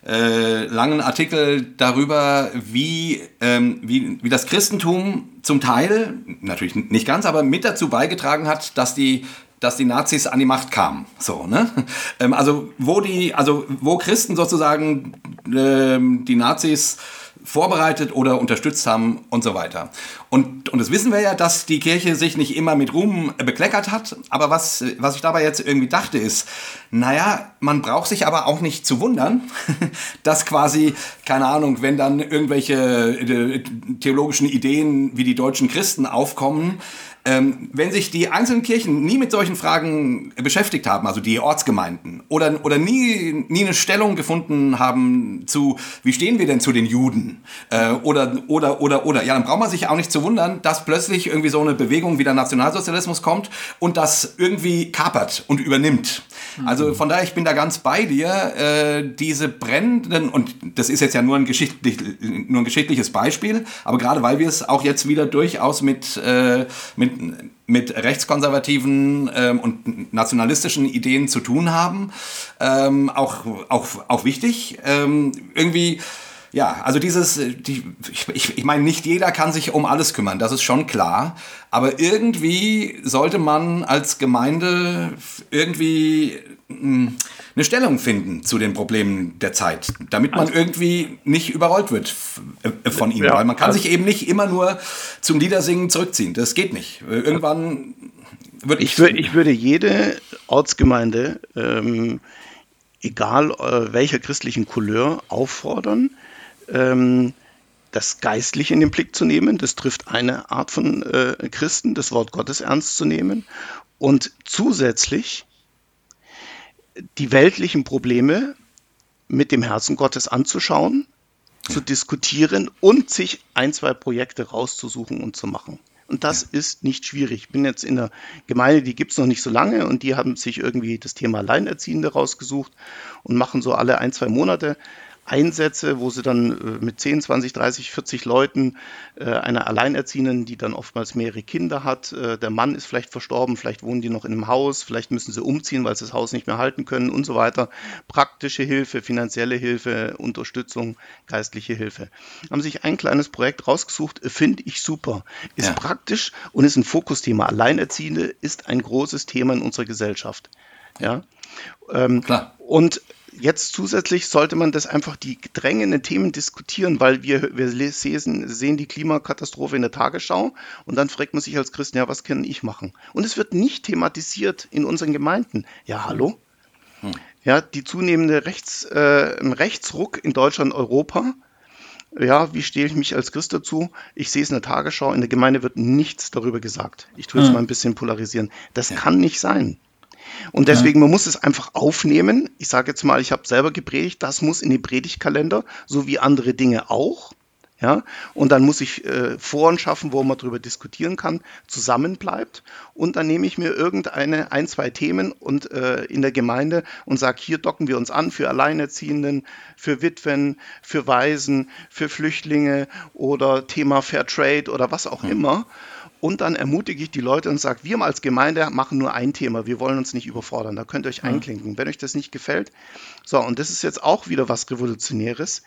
äh, langen Artikel darüber, wie, ähm, wie, wie das Christentum zum Teil, natürlich nicht ganz, aber mit dazu beigetragen hat, dass die dass die Nazis an die Macht kamen. So, ne? Ähm, also wo die, also wo Christen sozusagen ähm, die Nazis vorbereitet oder unterstützt haben und so weiter. Und, und das wissen wir ja, dass die Kirche sich nicht immer mit Ruhm bekleckert hat. Aber was, was ich dabei jetzt irgendwie dachte ist, naja, man braucht sich aber auch nicht zu wundern, dass quasi, keine Ahnung, wenn dann irgendwelche äh, theologischen Ideen wie die deutschen Christen aufkommen, ähm, wenn sich die einzelnen Kirchen nie mit solchen Fragen beschäftigt haben, also die Ortsgemeinden, oder, oder nie, nie eine Stellung gefunden haben zu, wie stehen wir denn zu den Juden, äh, oder, oder, oder, oder, ja, dann braucht man sich auch nicht zu wundern, dass plötzlich irgendwie so eine Bewegung wie der Nationalsozialismus kommt und das irgendwie kapert und übernimmt. Also von daher, ich bin da ganz bei dir, äh, diese brennenden, und das ist jetzt ja nur ein, geschichtlich, nur ein geschichtliches Beispiel, aber gerade weil wir es auch jetzt wieder durchaus mit, äh, mit mit, mit rechtskonservativen ähm, und nationalistischen Ideen zu tun haben. Ähm, auch, auch, auch wichtig. Ähm, irgendwie, ja, also dieses, die, ich, ich meine, nicht jeder kann sich um alles kümmern, das ist schon klar. Aber irgendwie sollte man als Gemeinde irgendwie hm, eine Stellung finden zu den Problemen der Zeit, damit man also, irgendwie nicht überrollt wird äh, von ihnen. Ja, Weil man kann also, sich eben nicht immer nur zum Liedersingen zurückziehen. Das geht nicht. Irgendwann wird ich, wür ich würde jede Ortsgemeinde, ähm, egal äh, welcher christlichen Couleur, auffordern, ähm, das Geistliche in den Blick zu nehmen. Das trifft eine Art von äh, Christen, das Wort Gottes ernst zu nehmen und zusätzlich die weltlichen Probleme mit dem Herzen Gottes anzuschauen, zu diskutieren und sich ein, zwei Projekte rauszusuchen und zu machen. Und das ist nicht schwierig. Ich bin jetzt in der Gemeinde, die gibt es noch nicht so lange und die haben sich irgendwie das Thema Alleinerziehende rausgesucht und machen so alle ein, zwei Monate Einsätze, wo sie dann äh, mit 10, 20, 30, 40 Leuten äh, einer Alleinerziehenden, die dann oftmals mehrere Kinder hat, äh, der Mann ist vielleicht verstorben, vielleicht wohnen die noch in einem Haus, vielleicht müssen sie umziehen, weil sie das Haus nicht mehr halten können und so weiter. Praktische Hilfe, finanzielle Hilfe, Unterstützung, geistliche Hilfe. Haben sich ein kleines Projekt rausgesucht, finde ich super. Ist ja. praktisch und ist ein Fokusthema. Alleinerziehende ist ein großes Thema in unserer Gesellschaft. Ja. Ähm, Klar. Und jetzt zusätzlich sollte man das einfach die drängenden Themen diskutieren, weil wir, wir lesen, sehen die Klimakatastrophe in der Tagesschau und dann fragt man sich als Christen, ja, was kann ich machen? Und es wird nicht thematisiert in unseren Gemeinden. Ja, hallo? Hm. Ja, die zunehmende Rechts, äh, Rechtsruck in Deutschland, Europa ja, wie stehe ich mich als Christ dazu? Ich sehe es in der Tagesschau, in der Gemeinde wird nichts darüber gesagt. Ich tue jetzt hm. mal ein bisschen polarisieren. Das ja. kann nicht sein. Und deswegen, man muss es einfach aufnehmen. Ich sage jetzt mal, ich habe selber gepredigt, das muss in den Predigtkalender, so wie andere Dinge auch. Ja, und dann muss ich äh, Foren schaffen, wo man darüber diskutieren kann, zusammenbleibt. Und dann nehme ich mir irgendeine, ein, zwei Themen und äh, in der Gemeinde und sage, hier docken wir uns an für Alleinerziehenden, für Witwen, für Waisen, für Flüchtlinge oder Thema Fair Trade oder was auch mhm. immer. Und dann ermutige ich die Leute und sage, wir als Gemeinde machen nur ein Thema. Wir wollen uns nicht überfordern. Da könnt ihr euch einklinken. Wenn euch das nicht gefällt. So, und das ist jetzt auch wieder was Revolutionäres.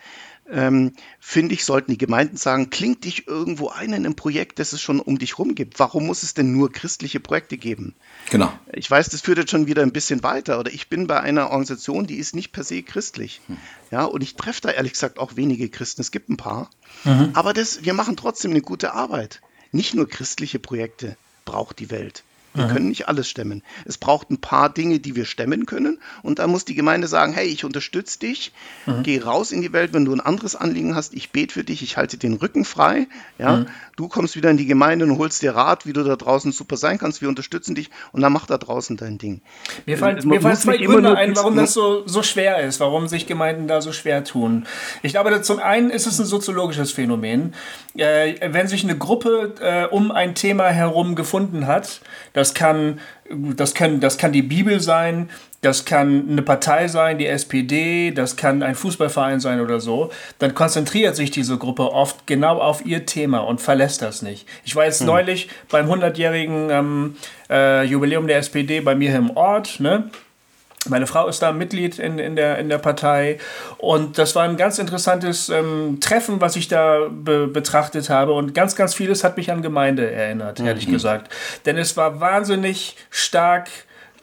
Ähm, finde ich, sollten die Gemeinden sagen, klingt dich irgendwo ein in einem Projekt, das es schon um dich rum gibt. Warum muss es denn nur christliche Projekte geben? Genau. Ich weiß, das führt jetzt schon wieder ein bisschen weiter. Oder ich bin bei einer Organisation, die ist nicht per se christlich. Hm. Ja, und ich treffe da ehrlich gesagt auch wenige Christen. Es gibt ein paar. Mhm. Aber das, wir machen trotzdem eine gute Arbeit. Nicht nur christliche Projekte braucht die Welt. Wir mhm. können nicht alles stemmen. Es braucht ein paar Dinge, die wir stemmen können. Und da muss die Gemeinde sagen, hey, ich unterstütze dich, mhm. geh raus in die Welt, wenn du ein anderes Anliegen hast, ich bete für dich, ich halte den Rücken frei. Ja, mhm. Du kommst wieder in die Gemeinde und holst dir Rat, wie du da draußen super sein kannst. Wir unterstützen dich und dann mach da draußen dein Ding. Mir fallen, mir fallen zwei Gründe ein, warum das so, so schwer ist, warum sich Gemeinden da so schwer tun. Ich glaube, zum einen ist es ein soziologisches Phänomen. Äh, wenn sich eine Gruppe äh, um ein Thema herum gefunden hat, das kann, das kann, das kann die Bibel sein, das kann eine Partei sein, die SPD, das kann ein Fußballverein sein oder so, dann konzentriert sich diese Gruppe oft genau auf ihr Thema und verlässt das nicht. Ich war jetzt hm. neulich beim 100-jährigen ähm, äh, Jubiläum der SPD bei mir im Ort, ne? Meine Frau ist da Mitglied in, in, der, in der Partei und das war ein ganz interessantes ähm, Treffen, was ich da be betrachtet habe und ganz, ganz vieles hat mich an Gemeinde erinnert, ehrlich mhm. gesagt. Denn es war wahnsinnig stark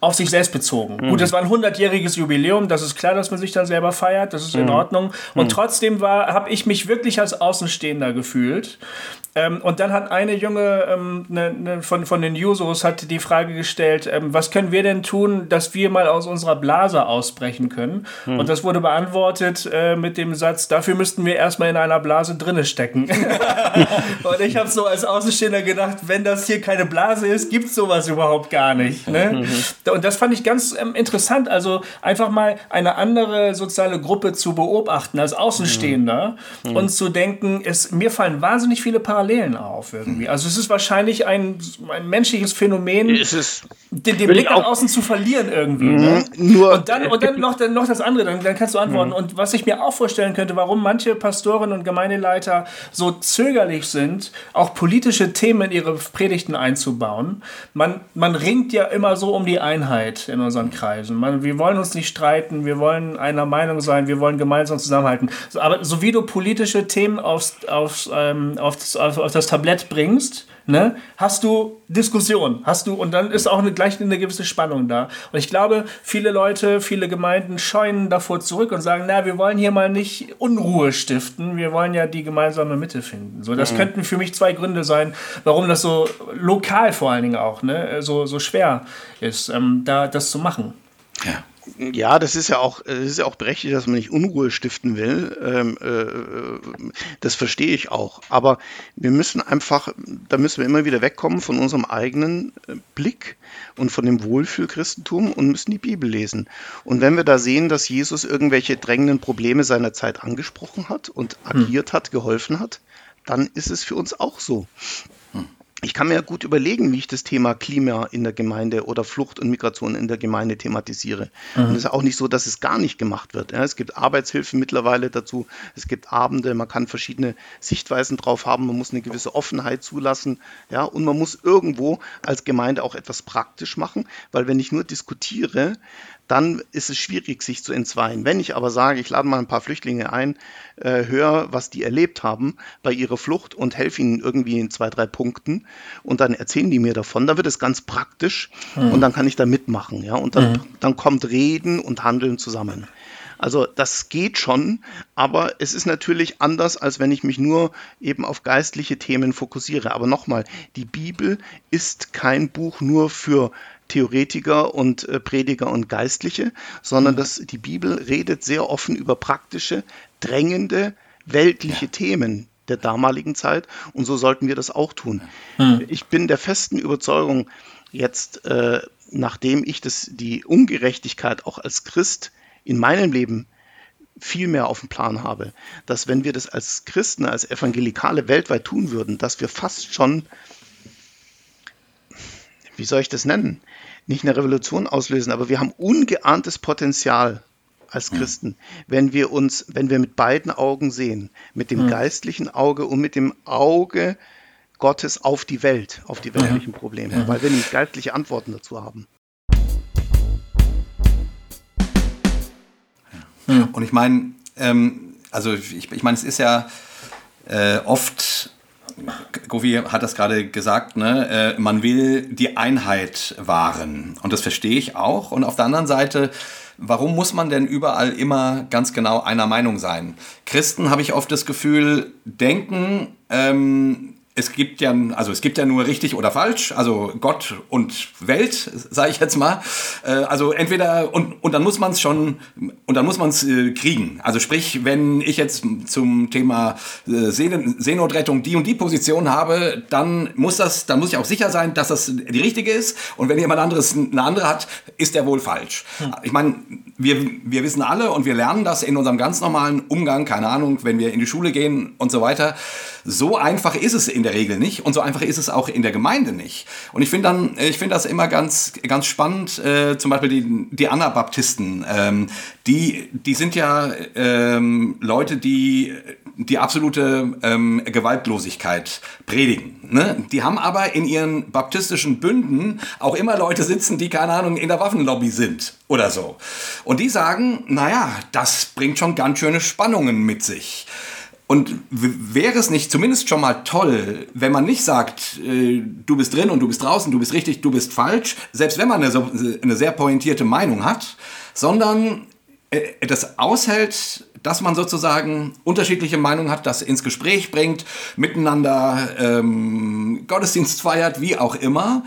auf sich selbst bezogen. Mhm. Gut, es war ein 100-jähriges Jubiläum, das ist klar, dass man sich dann selber feiert, das ist in mhm. Ordnung. Und mhm. trotzdem habe ich mich wirklich als Außenstehender gefühlt. Ähm, und dann hat eine junge ähm, ne, ne, von, von den Jusos hat die Frage gestellt, ähm, was können wir denn tun, dass wir mal aus unserer Blase ausbrechen können? Hm. Und das wurde beantwortet äh, mit dem Satz, dafür müssten wir erstmal in einer Blase drinne stecken. und ich habe so als Außenstehender gedacht, wenn das hier keine Blase ist, gibt es sowas überhaupt gar nicht. Ne? Mhm. Und das fand ich ganz ähm, interessant, also einfach mal eine andere soziale Gruppe zu beobachten als Außenstehender mhm. und zu denken, es, mir fallen wahnsinnig viele Parallelen auf irgendwie. Also es ist wahrscheinlich ein, ein menschliches Phänomen, es den, den Blick nach außen zu verlieren irgendwie. Ne? Mhm. Nur und dann, und dann noch, dann noch das andere, dann, dann kannst du antworten. Mhm. Und was ich mir auch vorstellen könnte, warum manche Pastoren und Gemeindeleiter so zögerlich sind, auch politische Themen in ihre Predigten einzubauen. Man, man ringt ja immer so um die Einheit in unseren Kreisen. Man, wir wollen uns nicht streiten, wir wollen einer Meinung sein, wir wollen gemeinsam zusammenhalten. Aber so wie du politische Themen aufs, aufs, ähm, aufs auf, auf das Tablett bringst, ne, hast du Diskussion, hast du und dann ist auch eine, gleich eine gewisse Spannung da. Und ich glaube, viele Leute, viele Gemeinden scheuen davor zurück und sagen, na, wir wollen hier mal nicht Unruhe stiften, wir wollen ja die gemeinsame Mitte finden. So, das mhm. könnten für mich zwei Gründe sein, warum das so lokal vor allen Dingen auch, ne, so, so schwer ist, ähm, da das zu machen. Ja. Ja, das ist ja auch, das ist ja auch berechtigt, dass man nicht Unruhe stiften will. Ähm, äh, das verstehe ich auch. Aber wir müssen einfach, da müssen wir immer wieder wegkommen von unserem eigenen äh, Blick und von dem Wohlfühlchristentum und müssen die Bibel lesen. Und wenn wir da sehen, dass Jesus irgendwelche drängenden Probleme seiner Zeit angesprochen hat und hm. agiert hat, geholfen hat, dann ist es für uns auch so ich kann mir gut überlegen, wie ich das Thema Klima in der Gemeinde oder Flucht und Migration in der Gemeinde thematisiere. Mhm. Und es ist auch nicht so, dass es gar nicht gemacht wird. Ja, es gibt Arbeitshilfen mittlerweile dazu, es gibt Abende, man kann verschiedene Sichtweisen drauf haben, man muss eine gewisse Offenheit zulassen, ja, und man muss irgendwo als Gemeinde auch etwas praktisch machen, weil wenn ich nur diskutiere, dann ist es schwierig, sich zu entzweien. Wenn ich aber sage, ich lade mal ein paar Flüchtlinge ein, äh, höre, was die erlebt haben bei ihrer Flucht und helfe ihnen irgendwie in zwei, drei Punkten und dann erzählen die mir davon, dann wird es ganz praktisch mhm. und dann kann ich da mitmachen. Ja? Und dann, mhm. dann kommt Reden und Handeln zusammen. Also das geht schon, aber es ist natürlich anders, als wenn ich mich nur eben auf geistliche Themen fokussiere. Aber nochmal, die Bibel ist kein Buch nur für Theoretiker und äh, Prediger und Geistliche, sondern mhm. dass die Bibel redet sehr offen über praktische, drängende, weltliche ja. Themen der damaligen Zeit und so sollten wir das auch tun. Hm. Ich bin der festen Überzeugung, jetzt, äh, nachdem ich das, die Ungerechtigkeit auch als Christ in meinem Leben viel mehr auf dem Plan habe, dass wenn wir das als Christen, als Evangelikale weltweit tun würden, dass wir fast schon, wie soll ich das nennen, nicht eine Revolution auslösen, aber wir haben ungeahntes Potenzial als Christen, wenn wir uns, wenn wir mit beiden Augen sehen, mit dem geistlichen Auge und mit dem Auge Gottes auf die Welt, auf die weltlichen Probleme, weil wir nämlich geistliche Antworten dazu haben. Und ich meine, ähm, also ich, ich meine, es ist ja äh, oft, Govi hat das gerade gesagt, ne, äh, man will die Einheit wahren. Und das verstehe ich auch. Und auf der anderen Seite, warum muss man denn überall immer ganz genau einer Meinung sein? Christen, habe ich oft das Gefühl, denken, ähm, es gibt ja, also es gibt ja nur richtig oder falsch, also Gott und Welt, sage ich jetzt mal. Äh, also entweder und, und dann muss man es schon und dann muss man es äh, kriegen. Also sprich, wenn ich jetzt zum Thema äh, Seenotrettung die und die Position habe, dann muss das, dann muss ich auch sicher sein, dass das die richtige ist. Und wenn jemand anderes eine andere hat, ist der wohl falsch. Hm. Ich meine, wir, wir wissen alle und wir lernen das in unserem ganz normalen Umgang, keine Ahnung, wenn wir in die Schule gehen und so weiter. So einfach ist es in der Regel nicht und so einfach ist es auch in der Gemeinde nicht. Und ich finde dann, ich finde das immer ganz, ganz spannend, äh, zum Beispiel die, die Anabaptisten, ähm, die, die sind ja ähm, Leute, die die absolute ähm, Gewaltlosigkeit predigen. Ne? Die haben aber in ihren baptistischen Bünden auch immer Leute sitzen, die, keine Ahnung, in der Waffenlobby sind oder so. Und die sagen, naja, das bringt schon ganz schöne Spannungen mit sich. Und wäre es nicht zumindest schon mal toll, wenn man nicht sagt, äh, du bist drin und du bist draußen, du bist richtig, du bist falsch, selbst wenn man eine, eine sehr pointierte Meinung hat, sondern äh, das aushält, dass man sozusagen unterschiedliche Meinungen hat, das ins Gespräch bringt, miteinander ähm, Gottesdienst feiert, wie auch immer.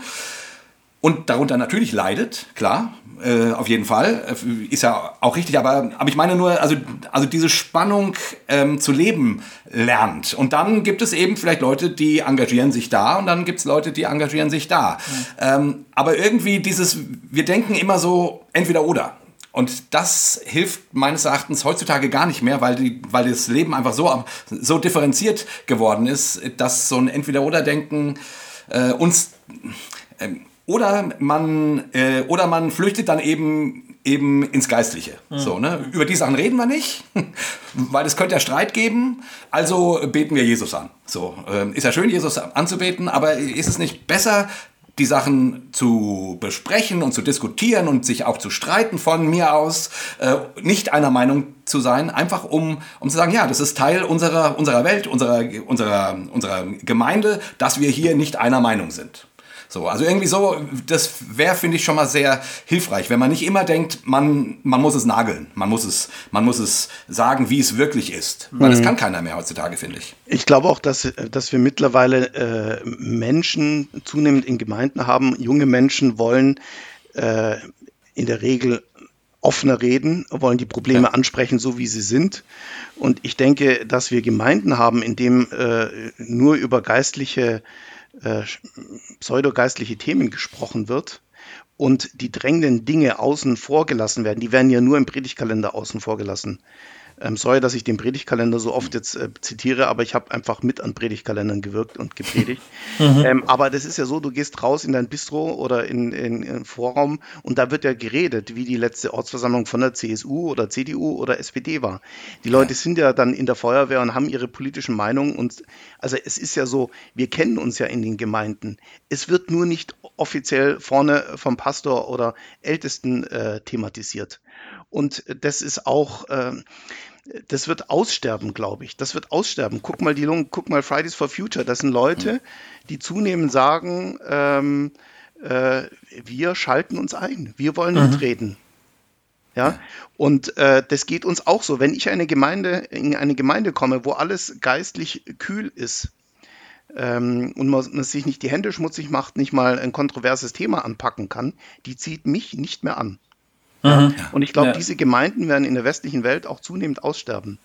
Und darunter natürlich leidet, klar, äh, auf jeden Fall. Äh, ist ja auch richtig, aber, aber ich meine nur, also, also diese Spannung ähm, zu leben lernt. Und dann gibt es eben vielleicht Leute, die engagieren sich da und dann gibt es Leute, die engagieren sich da. Mhm. Ähm, aber irgendwie dieses, wir denken immer so entweder oder. Und das hilft meines Erachtens heutzutage gar nicht mehr, weil, die, weil das Leben einfach so, so differenziert geworden ist, dass so ein Entweder-Oder-Denken äh, uns... Äh, oder man, äh, oder man flüchtet dann eben, eben ins Geistliche. Mhm. So, ne? Über die Sachen reden wir nicht, weil es könnte ja Streit geben. Also beten wir Jesus an. So, äh, ist ja schön, Jesus anzubeten, aber ist es nicht besser, die Sachen zu besprechen und zu diskutieren und sich auch zu streiten von mir aus, äh, nicht einer Meinung zu sein, einfach um, um zu sagen, ja, das ist Teil unserer, unserer Welt, unserer, unserer, unserer Gemeinde, dass wir hier nicht einer Meinung sind. So, also irgendwie so, das wäre, finde ich, schon mal sehr hilfreich, wenn man nicht immer denkt, man, man muss es nageln, man muss es, man muss es sagen, wie es wirklich ist. Weil das mhm. kann keiner mehr heutzutage, finde ich. Ich glaube auch, dass, dass wir mittlerweile äh, Menschen zunehmend in Gemeinden haben. Junge Menschen wollen äh, in der Regel offener reden, wollen die Probleme ja. ansprechen, so wie sie sind. Und ich denke, dass wir Gemeinden haben, in dem äh, nur über geistliche äh, pseudogeistliche Themen gesprochen wird und die drängenden Dinge außen vor gelassen werden, die werden ja nur im Predigtkalender außen vor gelassen. Ähm, sorry, dass ich den Predigtkalender so oft jetzt äh, zitiere, aber ich habe einfach mit an Predigtkalendern gewirkt und gepredigt. mhm. ähm, aber das ist ja so, du gehst raus in dein Bistro oder in, in, in Vorraum und da wird ja geredet, wie die letzte Ortsversammlung von der CSU oder CDU oder SPD war. Die Leute sind ja dann in der Feuerwehr und haben ihre politischen Meinungen und also es ist ja so, wir kennen uns ja in den Gemeinden. Es wird nur nicht offiziell vorne vom Pastor oder Ältesten äh, thematisiert. Und das ist auch, äh, das wird aussterben, glaube ich. Das wird aussterben. Guck mal, die, guck mal Fridays for Future. Das sind Leute, die zunehmend sagen, ähm, äh, wir schalten uns ein. Wir wollen mhm. mitreden. Ja, und äh, das geht uns auch so. Wenn ich eine Gemeinde, in eine Gemeinde komme, wo alles geistlich kühl ist, ähm, und man, man, sich nicht die Hände schmutzig macht, nicht mal ein kontroverses Thema anpacken kann, die zieht mich nicht mehr an. Mhm. Und ich glaube, ja. diese Gemeinden werden in der westlichen Welt auch zunehmend aussterben.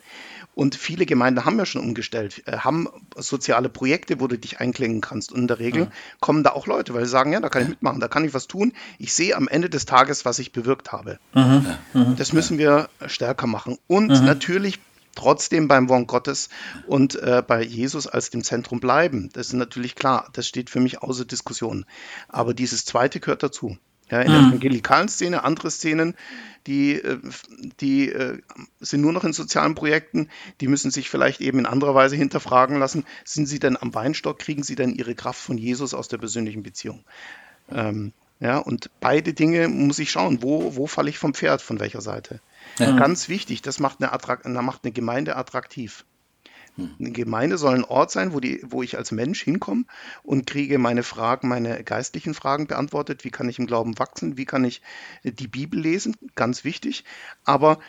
Und viele Gemeinden haben ja schon umgestellt, äh, haben soziale Projekte, wo du dich einklingen kannst. Und in der Regel mhm. kommen da auch Leute, weil sie sagen, ja, da kann ich mitmachen, da kann ich was tun. Ich sehe am Ende des Tages, was ich bewirkt habe. Mhm. Mhm. Das müssen wir stärker machen. Und mhm. natürlich trotzdem beim Wort Gottes und äh, bei Jesus als dem Zentrum bleiben. Das ist natürlich klar, das steht für mich außer Diskussion. Aber dieses zweite gehört dazu. Ja, in der mhm. evangelikalen Szene, andere Szenen, die, äh, die äh, sind nur noch in sozialen Projekten, die müssen sich vielleicht eben in anderer Weise hinterfragen lassen, sind sie denn am Weinstock, kriegen sie denn ihre Kraft von Jesus aus der persönlichen Beziehung? Ähm, ja, und beide Dinge muss ich schauen, wo, wo falle ich vom Pferd, von welcher Seite. Ja. Ganz wichtig, das macht eine, Attrakt, macht eine Gemeinde attraktiv. Eine Gemeinde soll ein Ort sein, wo, die, wo ich als Mensch hinkomme und kriege meine Fragen, meine geistlichen Fragen beantwortet. Wie kann ich im Glauben wachsen? Wie kann ich die Bibel lesen? Ganz wichtig. Aber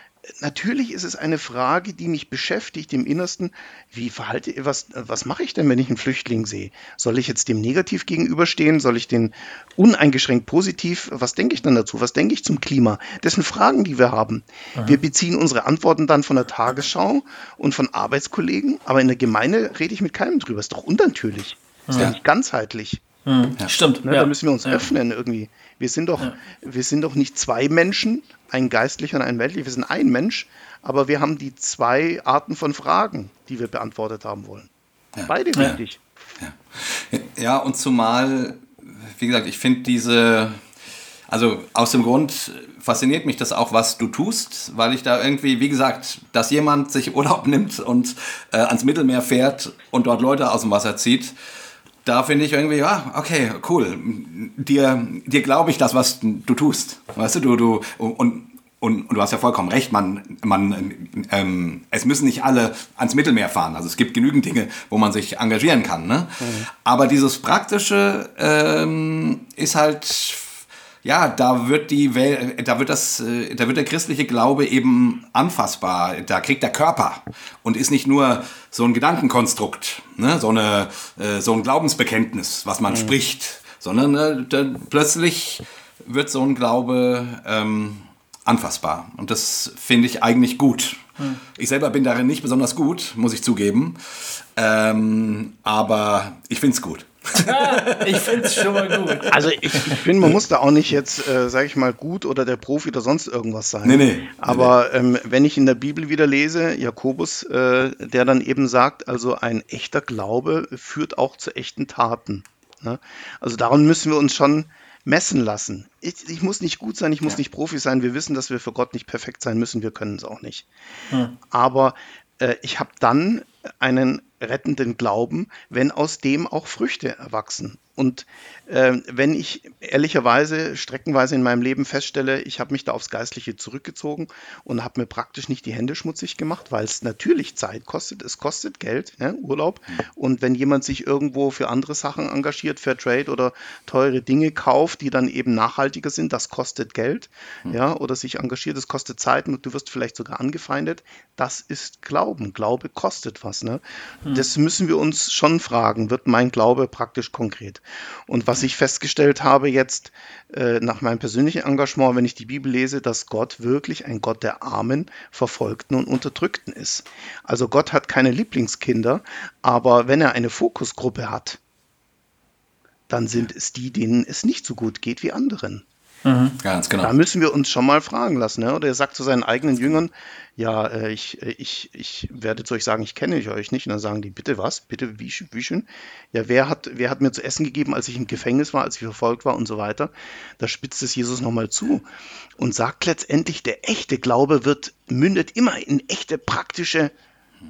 natürlich ist es eine Frage, die mich beschäftigt im Innersten. Wie verhalte was, was mache ich denn, wenn ich einen Flüchtling sehe? Soll ich jetzt dem negativ gegenüberstehen? Soll ich den uneingeschränkt positiv? Was denke ich dann dazu? Was denke ich zum Klima? Das sind Fragen, die wir haben. Aha. Wir beziehen unsere Antworten dann von der Tagesschau und von Arbeitskollegen, aber in der Gemeinde rede ich mit keinem drüber. Ist doch unnatürlich. Ist ja nicht ganzheitlich. Mhm. Ja. Stimmt. Ne, ja. Da müssen wir uns ja. öffnen irgendwie. Wir sind doch, wir sind doch nicht zwei Menschen, ein geistlicher und ein weltlicher. Wir sind ein Mensch, aber wir haben die zwei Arten von Fragen, die wir beantwortet haben wollen. Beide wichtig. Ja. und zumal, wie gesagt, ich finde diese, also aus dem Grund fasziniert mich das auch, was du tust, weil ich da irgendwie, wie gesagt, dass jemand sich Urlaub nimmt und äh, ans Mittelmeer fährt und dort Leute aus dem Wasser zieht da finde ich irgendwie, ja, okay, cool. Dir, dir glaube ich das, was du tust. Weißt du, du, du, und, und, und du hast ja vollkommen recht, man, man, ähm, es müssen nicht alle ans Mittelmeer fahren. Also es gibt genügend Dinge, wo man sich engagieren kann. Ne? Mhm. Aber dieses Praktische ähm, ist halt ja, da wird die Welt, da wird das, äh, da wird der christliche Glaube eben anfassbar. Da kriegt der Körper und ist nicht nur so ein Gedankenkonstrukt, ne? so, eine, äh, so ein Glaubensbekenntnis, was man mhm. spricht, sondern äh, plötzlich wird so ein Glaube ähm, anfassbar. Und das finde ich eigentlich gut. Mhm. Ich selber bin darin nicht besonders gut, muss ich zugeben. Ähm, aber ich finde es gut. Ich finde es schon mal gut. Also ich, ich finde, man muss da auch nicht jetzt, äh, sage ich mal, gut oder der Profi oder sonst irgendwas sein. Nee, nee. Aber ähm, wenn ich in der Bibel wieder lese, Jakobus, äh, der dann eben sagt, also ein echter Glaube führt auch zu echten Taten. Ne? Also daran müssen wir uns schon messen lassen. Ich, ich muss nicht gut sein, ich muss ja. nicht Profi sein. Wir wissen, dass wir für Gott nicht perfekt sein müssen. Wir können es auch nicht. Hm. Aber äh, ich habe dann einen rettenden Glauben, wenn aus dem auch Früchte erwachsen. Und wenn ich ehrlicherweise streckenweise in meinem Leben feststelle, ich habe mich da aufs Geistliche zurückgezogen und habe mir praktisch nicht die Hände schmutzig gemacht, weil es natürlich Zeit kostet, es kostet Geld, ja, Urlaub. Und wenn jemand sich irgendwo für andere Sachen engagiert, Fair Trade oder teure Dinge kauft, die dann eben nachhaltiger sind, das kostet Geld, hm. ja, oder sich engagiert, das kostet Zeit und du wirst vielleicht sogar angefeindet. Das ist Glauben. Glaube kostet was. Ne? Hm. Das müssen wir uns schon fragen. Wird mein Glaube praktisch konkret? Und was ich festgestellt habe jetzt äh, nach meinem persönlichen Engagement, wenn ich die Bibel lese, dass Gott wirklich ein Gott der Armen, Verfolgten und Unterdrückten ist. Also Gott hat keine Lieblingskinder, aber wenn er eine Fokusgruppe hat, dann sind es die, denen es nicht so gut geht wie anderen. Mhm. Ganz genau. Da müssen wir uns schon mal fragen lassen. Ne? Oder er sagt zu seinen eigenen Jüngern, ja, äh, ich, äh, ich, ich werde zu euch sagen, ich kenne euch nicht. Und dann sagen die, bitte was? Bitte, wie, wie schön? Ja, wer hat, wer hat mir zu essen gegeben, als ich im Gefängnis war, als ich verfolgt war und so weiter? Da spitzt es Jesus nochmal zu und sagt letztendlich, der echte Glaube wird, mündet immer in echte praktische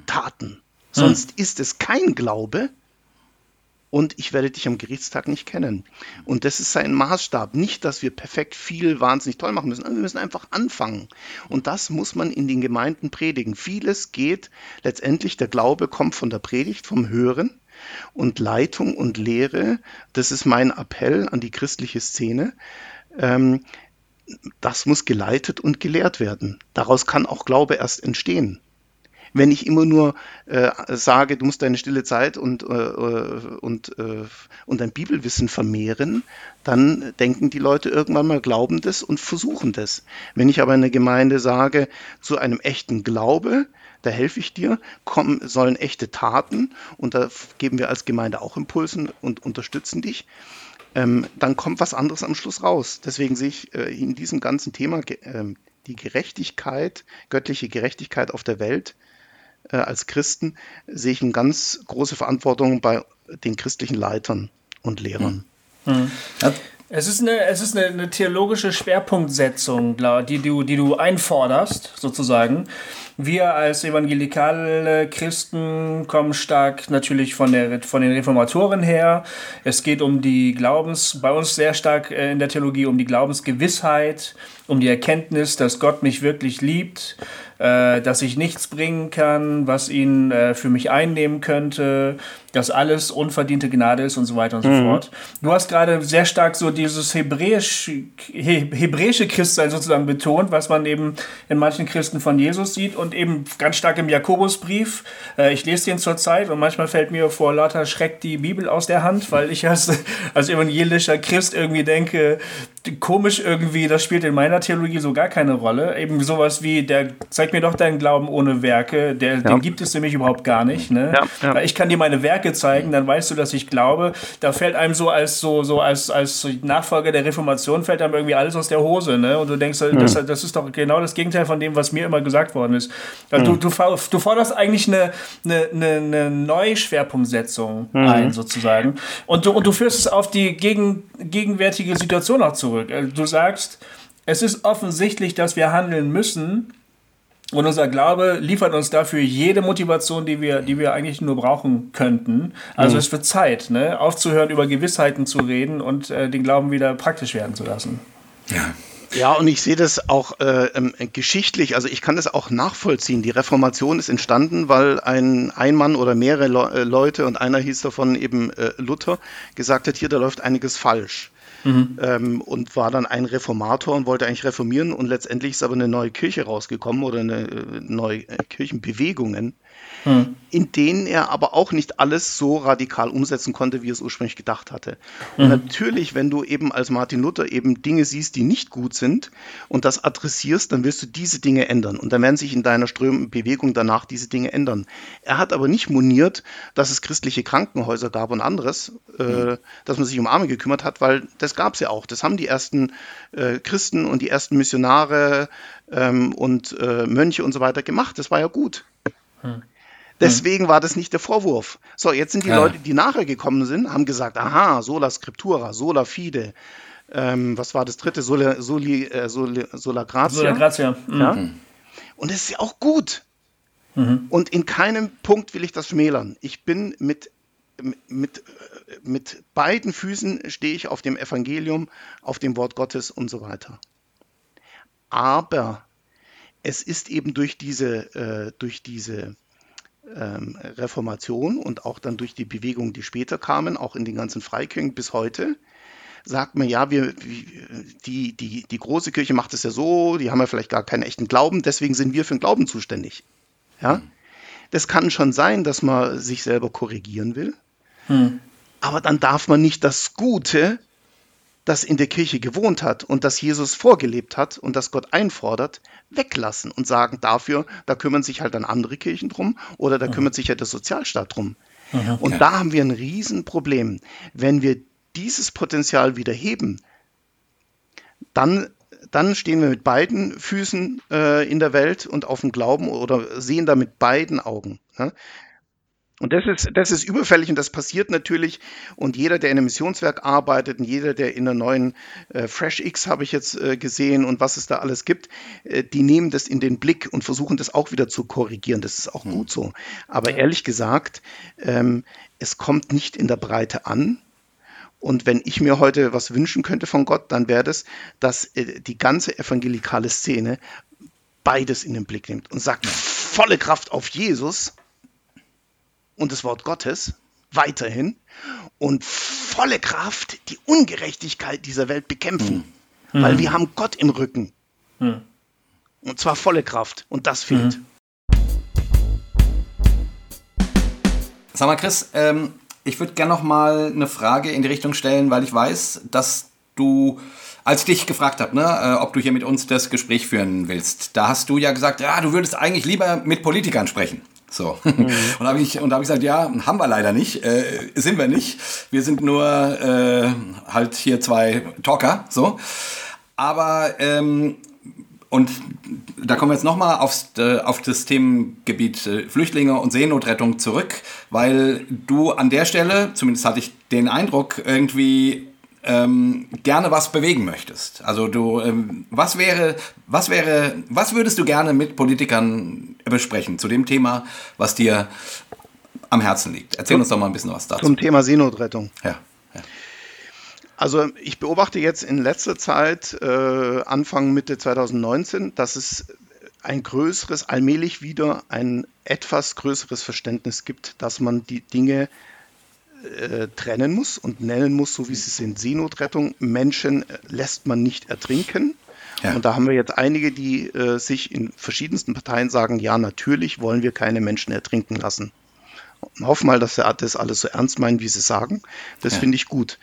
Taten. Sonst hm. ist es kein Glaube, und ich werde dich am Gerichtstag nicht kennen. Und das ist sein Maßstab. Nicht, dass wir perfekt viel wahnsinnig toll machen müssen, wir müssen einfach anfangen. Und das muss man in den Gemeinden predigen. Vieles geht letztendlich, der Glaube kommt von der Predigt, vom Hören. Und Leitung und Lehre, das ist mein Appell an die christliche Szene. Ähm, das muss geleitet und gelehrt werden. Daraus kann auch Glaube erst entstehen. Wenn ich immer nur äh, sage, du musst deine stille Zeit und, äh, und, äh, und dein Bibelwissen vermehren, dann denken die Leute irgendwann mal, glauben das und versuchen das. Wenn ich aber in der Gemeinde sage, zu einem echten Glaube, da helfe ich dir, kommen, sollen echte Taten und da geben wir als Gemeinde auch Impulsen und unterstützen dich. Ähm, dann kommt was anderes am Schluss raus. Deswegen sehe ich äh, in diesem ganzen Thema äh, die Gerechtigkeit, göttliche Gerechtigkeit auf der Welt äh, als Christen, sehe ich eine ganz große Verantwortung bei den christlichen Leitern und Lehrern. Hm. Hm. Es ist eine, es ist eine, eine theologische Schwerpunktsetzung, die du, die du einforderst, sozusagen. Wir als evangelikale Christen kommen stark natürlich von, der, von den Reformatoren her. Es geht um die Glaubens, bei uns sehr stark äh, in der Theologie um die Glaubensgewissheit, um die Erkenntnis, dass Gott mich wirklich liebt, äh, dass ich nichts bringen kann, was ihn äh, für mich einnehmen könnte, dass alles unverdiente Gnade ist und so weiter und so mhm. fort. Du hast gerade sehr stark so dieses hebräisch, he, hebräische Christsein sozusagen betont, was man eben in manchen Christen von Jesus sieht und eben ganz stark im Jakobusbrief. Äh, ich lese den zurzeit und manchmal fällt mir vor lauter Schreck die Bibel aus der Hand, weil ich als, als evangelischer Christ irgendwie denke, komisch irgendwie, das spielt in meiner Theologie so gar keine Rolle. Eben sowas wie, der zeig mir doch deinen Glauben ohne Werke, der, ja. den gibt es nämlich überhaupt gar nicht. Ne? Ja, ja. Ich kann dir meine Werke zeigen, dann weißt du, dass ich glaube. Da fällt einem so als so, so als, als Nachfolger der Reformation fällt einem irgendwie alles aus der Hose. Ne? Und du denkst, mhm. das, das ist doch genau das Gegenteil von dem, was mir immer gesagt worden ist. Mhm. Du, du, du forderst eigentlich eine, eine, eine, eine Neuschwerpunktsetzung mhm. ein, sozusagen. Und du, und du führst es auf die gegen, gegenwärtige Situation auch zurück. Äh, du sagst, es ist offensichtlich, dass wir handeln müssen. Und unser Glaube liefert uns dafür jede Motivation, die wir, die wir eigentlich nur brauchen könnten. Also mhm. es wird Zeit, ne? aufzuhören, über Gewissheiten zu reden und äh, den Glauben wieder praktisch werden zu lassen. Ja. Ja, und ich sehe das auch äh, ähm, geschichtlich, also ich kann das auch nachvollziehen. Die Reformation ist entstanden, weil ein, ein Mann oder mehrere Le äh, Leute, und einer hieß davon eben äh, Luther, gesagt hat, hier, da läuft einiges falsch. Mhm. Ähm, und war dann ein Reformator und wollte eigentlich reformieren und letztendlich ist aber eine neue Kirche rausgekommen oder eine äh, neue äh, Kirchenbewegungen hm. in denen er aber auch nicht alles so radikal umsetzen konnte, wie er es ursprünglich gedacht hatte. Und hm. natürlich, wenn du eben als Martin Luther eben Dinge siehst, die nicht gut sind und das adressierst, dann wirst du diese Dinge ändern. Und dann werden sich in deiner strömenden Bewegung danach diese Dinge ändern. Er hat aber nicht moniert, dass es christliche Krankenhäuser gab und anderes, äh, hm. äh, dass man sich um Arme gekümmert hat, weil das gab es ja auch. Das haben die ersten äh, Christen und die ersten Missionare ähm, und äh, Mönche und so weiter gemacht. Das war ja gut. Hm. Deswegen war das nicht der Vorwurf. So, jetzt sind die ja. Leute, die nachher gekommen sind, haben gesagt, aha, sola scriptura, sola fide. Ähm, was war das dritte? Sola, soli, äh, sola, sola gratia. Sola gratia. Mhm. Ja? Und das ist ja auch gut. Mhm. Und in keinem Punkt will ich das schmälern. Ich bin mit, mit, mit beiden Füßen stehe ich auf dem Evangelium, auf dem Wort Gottes und so weiter. Aber es ist eben durch diese, äh, durch diese ähm, Reformation und auch dann durch die Bewegungen, die später kamen, auch in den ganzen Freikirchen bis heute, sagt man, ja, wir, die, die, die große Kirche macht es ja so, die haben ja vielleicht gar keinen echten Glauben, deswegen sind wir für den Glauben zuständig. Ja? Hm. Das kann schon sein, dass man sich selber korrigieren will, hm. aber dann darf man nicht das Gute das in der Kirche gewohnt hat und das Jesus vorgelebt hat und das Gott einfordert, weglassen und sagen, dafür, da kümmern sich halt dann andere Kirchen drum oder da mhm. kümmert sich ja der Sozialstaat drum. Mhm, und da haben wir ein Riesenproblem. Wenn wir dieses Potenzial wieder heben, dann, dann stehen wir mit beiden Füßen äh, in der Welt und auf dem Glauben oder sehen da mit beiden Augen. Ne? Und das ist, das ist überfällig und das passiert natürlich. Und jeder, der in einem Missionswerk arbeitet und jeder, der in der neuen äh, Fresh X habe ich jetzt äh, gesehen und was es da alles gibt, äh, die nehmen das in den Blick und versuchen das auch wieder zu korrigieren. Das ist auch mhm. gut so. Aber ehrlich gesagt, ähm, es kommt nicht in der Breite an. Und wenn ich mir heute was wünschen könnte von Gott, dann wäre das, dass äh, die ganze evangelikale Szene beides in den Blick nimmt und sagt, volle Kraft auf Jesus und das Wort Gottes weiterhin und volle Kraft die Ungerechtigkeit dieser Welt bekämpfen. Mhm. Weil wir haben Gott im Rücken. Mhm. Und zwar volle Kraft. Und das fehlt. Mhm. Sag mal, Chris, ähm, ich würde gerne noch mal eine Frage in die Richtung stellen, weil ich weiß, dass du, als ich dich gefragt habe, ne, äh, ob du hier mit uns das Gespräch führen willst, da hast du ja gesagt, ja, du würdest eigentlich lieber mit Politikern sprechen. So. Mhm. Und habe ich, und da habe ich gesagt, ja, haben wir leider nicht, äh, sind wir nicht. Wir sind nur äh, halt hier zwei Talker, so. Aber ähm, und da kommen wir jetzt nochmal äh, auf das Themengebiet äh, Flüchtlinge und Seenotrettung zurück, weil du an der Stelle, zumindest hatte ich den Eindruck, irgendwie ähm, gerne was bewegen möchtest. Also du, ähm, was wäre, was wäre, was würdest du gerne mit Politikern besprechen zu dem Thema, was dir am Herzen liegt? Erzähl uns doch mal ein bisschen was dazu. Zum Thema Seenotrettung. Ja. ja. Also ich beobachte jetzt in letzter Zeit, äh, Anfang Mitte 2019, dass es ein größeres, allmählich wieder ein etwas größeres Verständnis gibt, dass man die Dinge äh, trennen muss und nennen muss, so wie sie sind. Seenotrettung, Menschen äh, lässt man nicht ertrinken. Ja. Und da haben wir jetzt einige, die äh, sich in verschiedensten Parteien sagen, ja, natürlich wollen wir keine Menschen ertrinken lassen. Und hoffen mal, dass sie das alles so ernst meinen, wie sie sagen. Das ja. finde ich gut.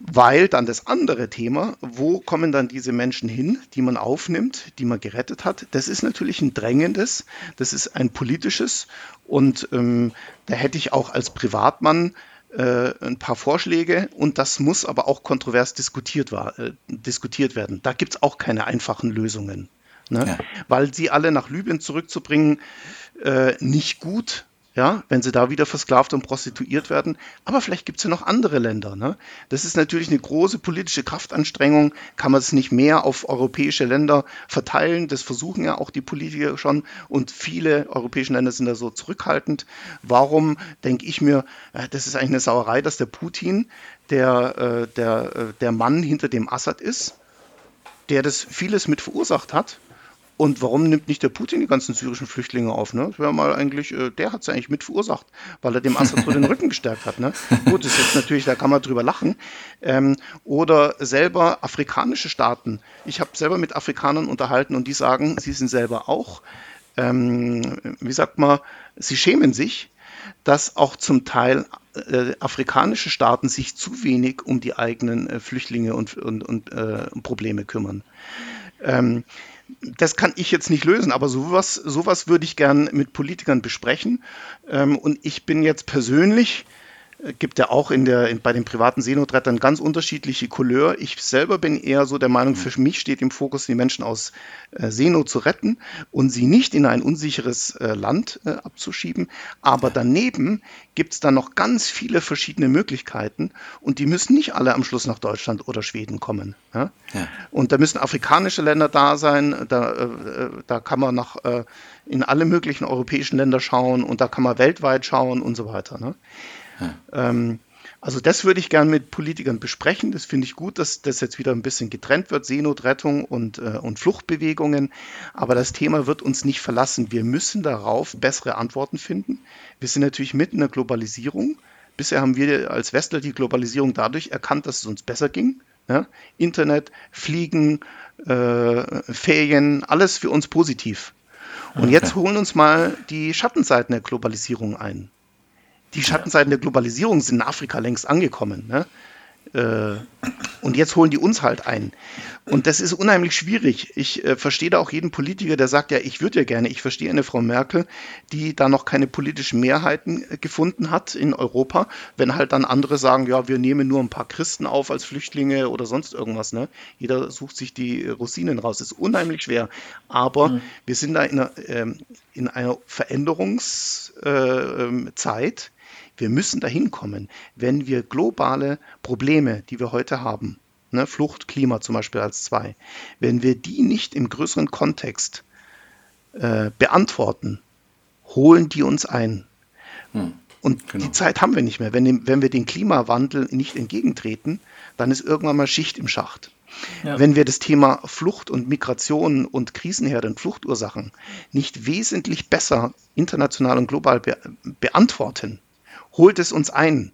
Weil dann das andere Thema, wo kommen dann diese Menschen hin, die man aufnimmt, die man gerettet hat, das ist natürlich ein drängendes, das ist ein politisches und ähm, da hätte ich auch als Privatmann äh, ein paar Vorschläge und das muss aber auch kontrovers diskutiert, war, äh, diskutiert werden. Da gibt es auch keine einfachen Lösungen. Ne? Ja. Weil sie alle nach Libyen zurückzubringen, äh, nicht gut ja, wenn sie da wieder versklavt und prostituiert werden. Aber vielleicht gibt es ja noch andere Länder. Ne? Das ist natürlich eine große politische Kraftanstrengung. Kann man es nicht mehr auf europäische Länder verteilen? Das versuchen ja auch die Politiker schon. Und viele europäische Länder sind da so zurückhaltend. Warum denke ich mir, das ist eigentlich eine Sauerei, dass der Putin der, äh, der, äh, der Mann hinter dem Assad ist, der das vieles mit verursacht hat und warum nimmt nicht der Putin die ganzen syrischen Flüchtlinge auf? Ne? Das wäre mal eigentlich, äh, der hat es eigentlich mit verursacht, weil er dem Assad so den Rücken gestärkt hat. Ne? Gut, das ist jetzt natürlich, da kann man drüber lachen. Ähm, oder selber afrikanische Staaten. Ich habe selber mit Afrikanern unterhalten und die sagen, sie sind selber auch, ähm, wie sagt man, sie schämen sich, dass auch zum Teil äh, afrikanische Staaten sich zu wenig um die eigenen äh, Flüchtlinge und, und, und äh, Probleme kümmern. Ähm, das kann ich jetzt nicht lösen, aber sowas, sowas würde ich gern mit Politikern besprechen. Ähm, und ich bin jetzt persönlich gibt ja auch in der, in, bei den privaten Seenotrettern ganz unterschiedliche Couleur. Ich selber bin eher so der Meinung, für mich steht im Fokus, die Menschen aus äh, Seenot zu retten und sie nicht in ein unsicheres äh, Land äh, abzuschieben. Aber daneben gibt es dann noch ganz viele verschiedene Möglichkeiten und die müssen nicht alle am Schluss nach Deutschland oder Schweden kommen. Ja? Ja. Und da müssen afrikanische Länder da sein, da, äh, äh, da kann man nach äh, in alle möglichen europäischen Länder schauen und da kann man weltweit schauen und so weiter. Ne? Ähm, also das würde ich gerne mit Politikern besprechen. Das finde ich gut, dass das jetzt wieder ein bisschen getrennt wird, Seenotrettung und, äh, und Fluchtbewegungen. Aber das Thema wird uns nicht verlassen. Wir müssen darauf bessere Antworten finden. Wir sind natürlich mitten in der Globalisierung. Bisher haben wir als Westler die Globalisierung dadurch erkannt, dass es uns besser ging. Ja? Internet, Fliegen, äh, Ferien, alles für uns positiv. Und okay. jetzt holen uns mal die Schattenseiten der Globalisierung ein die Schattenseiten der Globalisierung sind in Afrika längst angekommen. Ne? Äh, und jetzt holen die uns halt ein. Und das ist unheimlich schwierig. Ich äh, verstehe da auch jeden Politiker, der sagt, ja, ich würde ja gerne, ich verstehe eine Frau Merkel, die da noch keine politischen Mehrheiten äh, gefunden hat in Europa, wenn halt dann andere sagen, ja, wir nehmen nur ein paar Christen auf als Flüchtlinge oder sonst irgendwas. Ne? Jeder sucht sich die Rosinen raus. Das ist unheimlich schwer. Aber mhm. wir sind da in einer, ähm, in einer Veränderungszeit. Äh, ähm, wir müssen dahin kommen, wenn wir globale Probleme, die wir heute haben, ne, Flucht, Klima zum Beispiel als zwei, wenn wir die nicht im größeren Kontext äh, beantworten, holen die uns ein. Hm, Und genau. die Zeit haben wir nicht mehr. Wenn, wenn wir den Klimawandel nicht entgegentreten, dann ist irgendwann mal Schicht im Schacht. Ja. Wenn wir das Thema Flucht und Migration und Krisenherde und Fluchtursachen nicht wesentlich besser international und global be beantworten, holt es uns ein.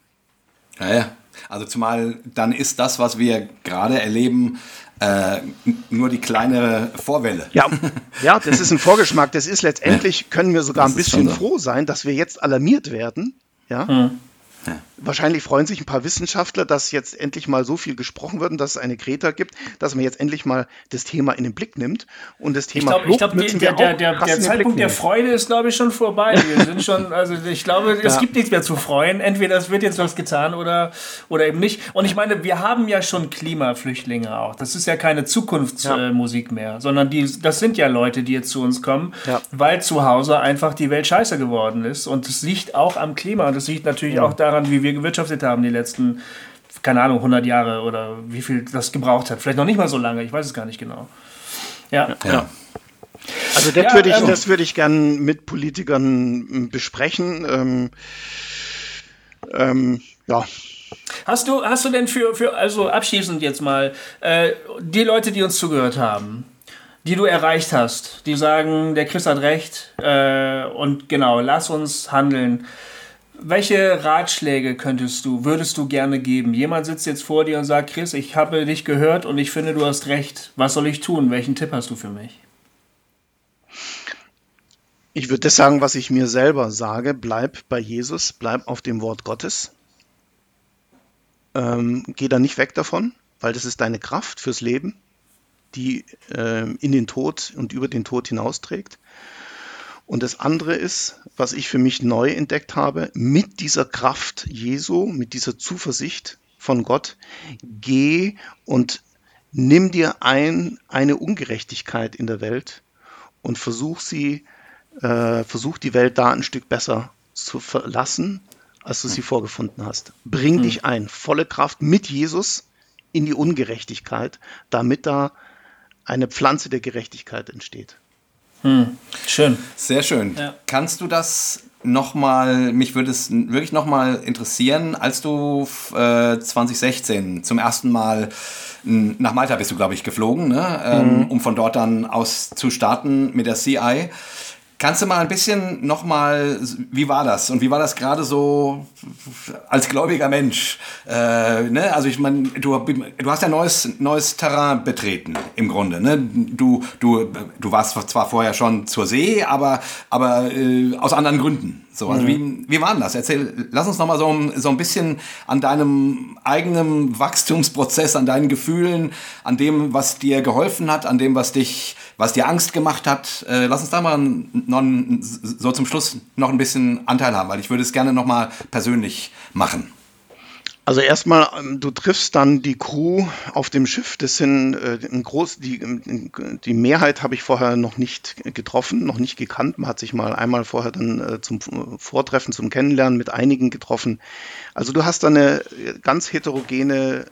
Ja, ja. Also zumal dann ist das, was wir gerade erleben, äh, nur die kleine Vorwelle. Ja, ja, das ist ein Vorgeschmack. Das ist letztendlich, können wir sogar das ein bisschen so. froh sein, dass wir jetzt alarmiert werden. Ja. Hm. Ja. Wahrscheinlich freuen sich ein paar Wissenschaftler, dass jetzt endlich mal so viel gesprochen wird und dass es eine Greta gibt, dass man jetzt endlich mal das Thema in den Blick nimmt. Und das Thema ich glaube, glaub, der, der, der, der Zeitpunkt der Freude ist, glaube ich, schon vorbei. Wir sind schon, also ich glaube, es ja. gibt nichts mehr zu freuen. Entweder es wird jetzt was getan oder, oder eben nicht. Und ich meine, wir haben ja schon Klimaflüchtlinge auch. Das ist ja keine Zukunftsmusik ja. mehr, sondern die, das sind ja Leute, die jetzt zu uns kommen, weil zu Hause einfach die Welt scheiße geworden ist. Und es liegt auch am Klima und es liegt natürlich auch daran, wie wir gewirtschaftet haben die letzten, keine Ahnung, 100 Jahre oder wie viel das gebraucht hat. Vielleicht noch nicht mal so lange, ich weiß es gar nicht genau. Ja. ja. Also das ja, würde ich, ähm, das würde ich gern mit Politikern besprechen. Ähm, ähm, ja. Hast du, hast du denn für, für also abschließend jetzt mal, äh, die Leute, die uns zugehört haben, die du erreicht hast, die sagen, der Chris hat recht äh, und genau, lass uns handeln. Welche Ratschläge könntest du, würdest du gerne geben? Jemand sitzt jetzt vor dir und sagt, Chris, ich habe dich gehört und ich finde, du hast recht. Was soll ich tun? Welchen Tipp hast du für mich? Ich würde das sagen, was ich mir selber sage. Bleib bei Jesus, bleib auf dem Wort Gottes. Ähm, geh da nicht weg davon, weil das ist deine Kraft fürs Leben, die äh, in den Tod und über den Tod hinausträgt. Und das andere ist, was ich für mich neu entdeckt habe, mit dieser Kraft Jesu, mit dieser Zuversicht von Gott, geh und nimm dir ein eine Ungerechtigkeit in der Welt und versuch sie, äh, versuch die Welt da ein Stück besser zu verlassen, als du sie vorgefunden hast. Bring mhm. dich ein, volle Kraft mit Jesus in die Ungerechtigkeit, damit da eine Pflanze der Gerechtigkeit entsteht. Hm, schön. Sehr schön. Ja. Kannst du das nochmal, mich würde es wirklich nochmal interessieren, als du äh, 2016 zum ersten Mal nach Malta bist du, glaube ich, geflogen, ne? Ähm, mhm. um von dort dann aus zu starten mit der CI. Kannst du mal ein bisschen nochmal, wie war das? Und wie war das gerade so als gläubiger Mensch? Äh, ne? Also ich meine, du, du hast ja neues, neues Terrain betreten im Grunde. Ne? Du, du, du warst zwar vorher schon zur See, aber, aber äh, aus anderen Gründen. So, also mhm. wie, wie war denn das? Erzähl, lass uns nochmal so, so ein bisschen an deinem eigenen Wachstumsprozess, an deinen Gefühlen, an dem, was dir geholfen hat, an dem, was dich was dir Angst gemacht hat. Äh, lass uns da mal noch, so zum Schluss noch ein bisschen Anteil haben, weil ich würde es gerne noch mal persönlich machen. Also erstmal, ähm, du triffst dann die Crew auf dem Schiff. Das sind äh, ein groß, die, die Mehrheit habe ich vorher noch nicht getroffen, noch nicht gekannt. Man hat sich mal einmal vorher dann äh, zum Vortreffen, zum Kennenlernen mit einigen getroffen. Also du hast da eine ganz heterogene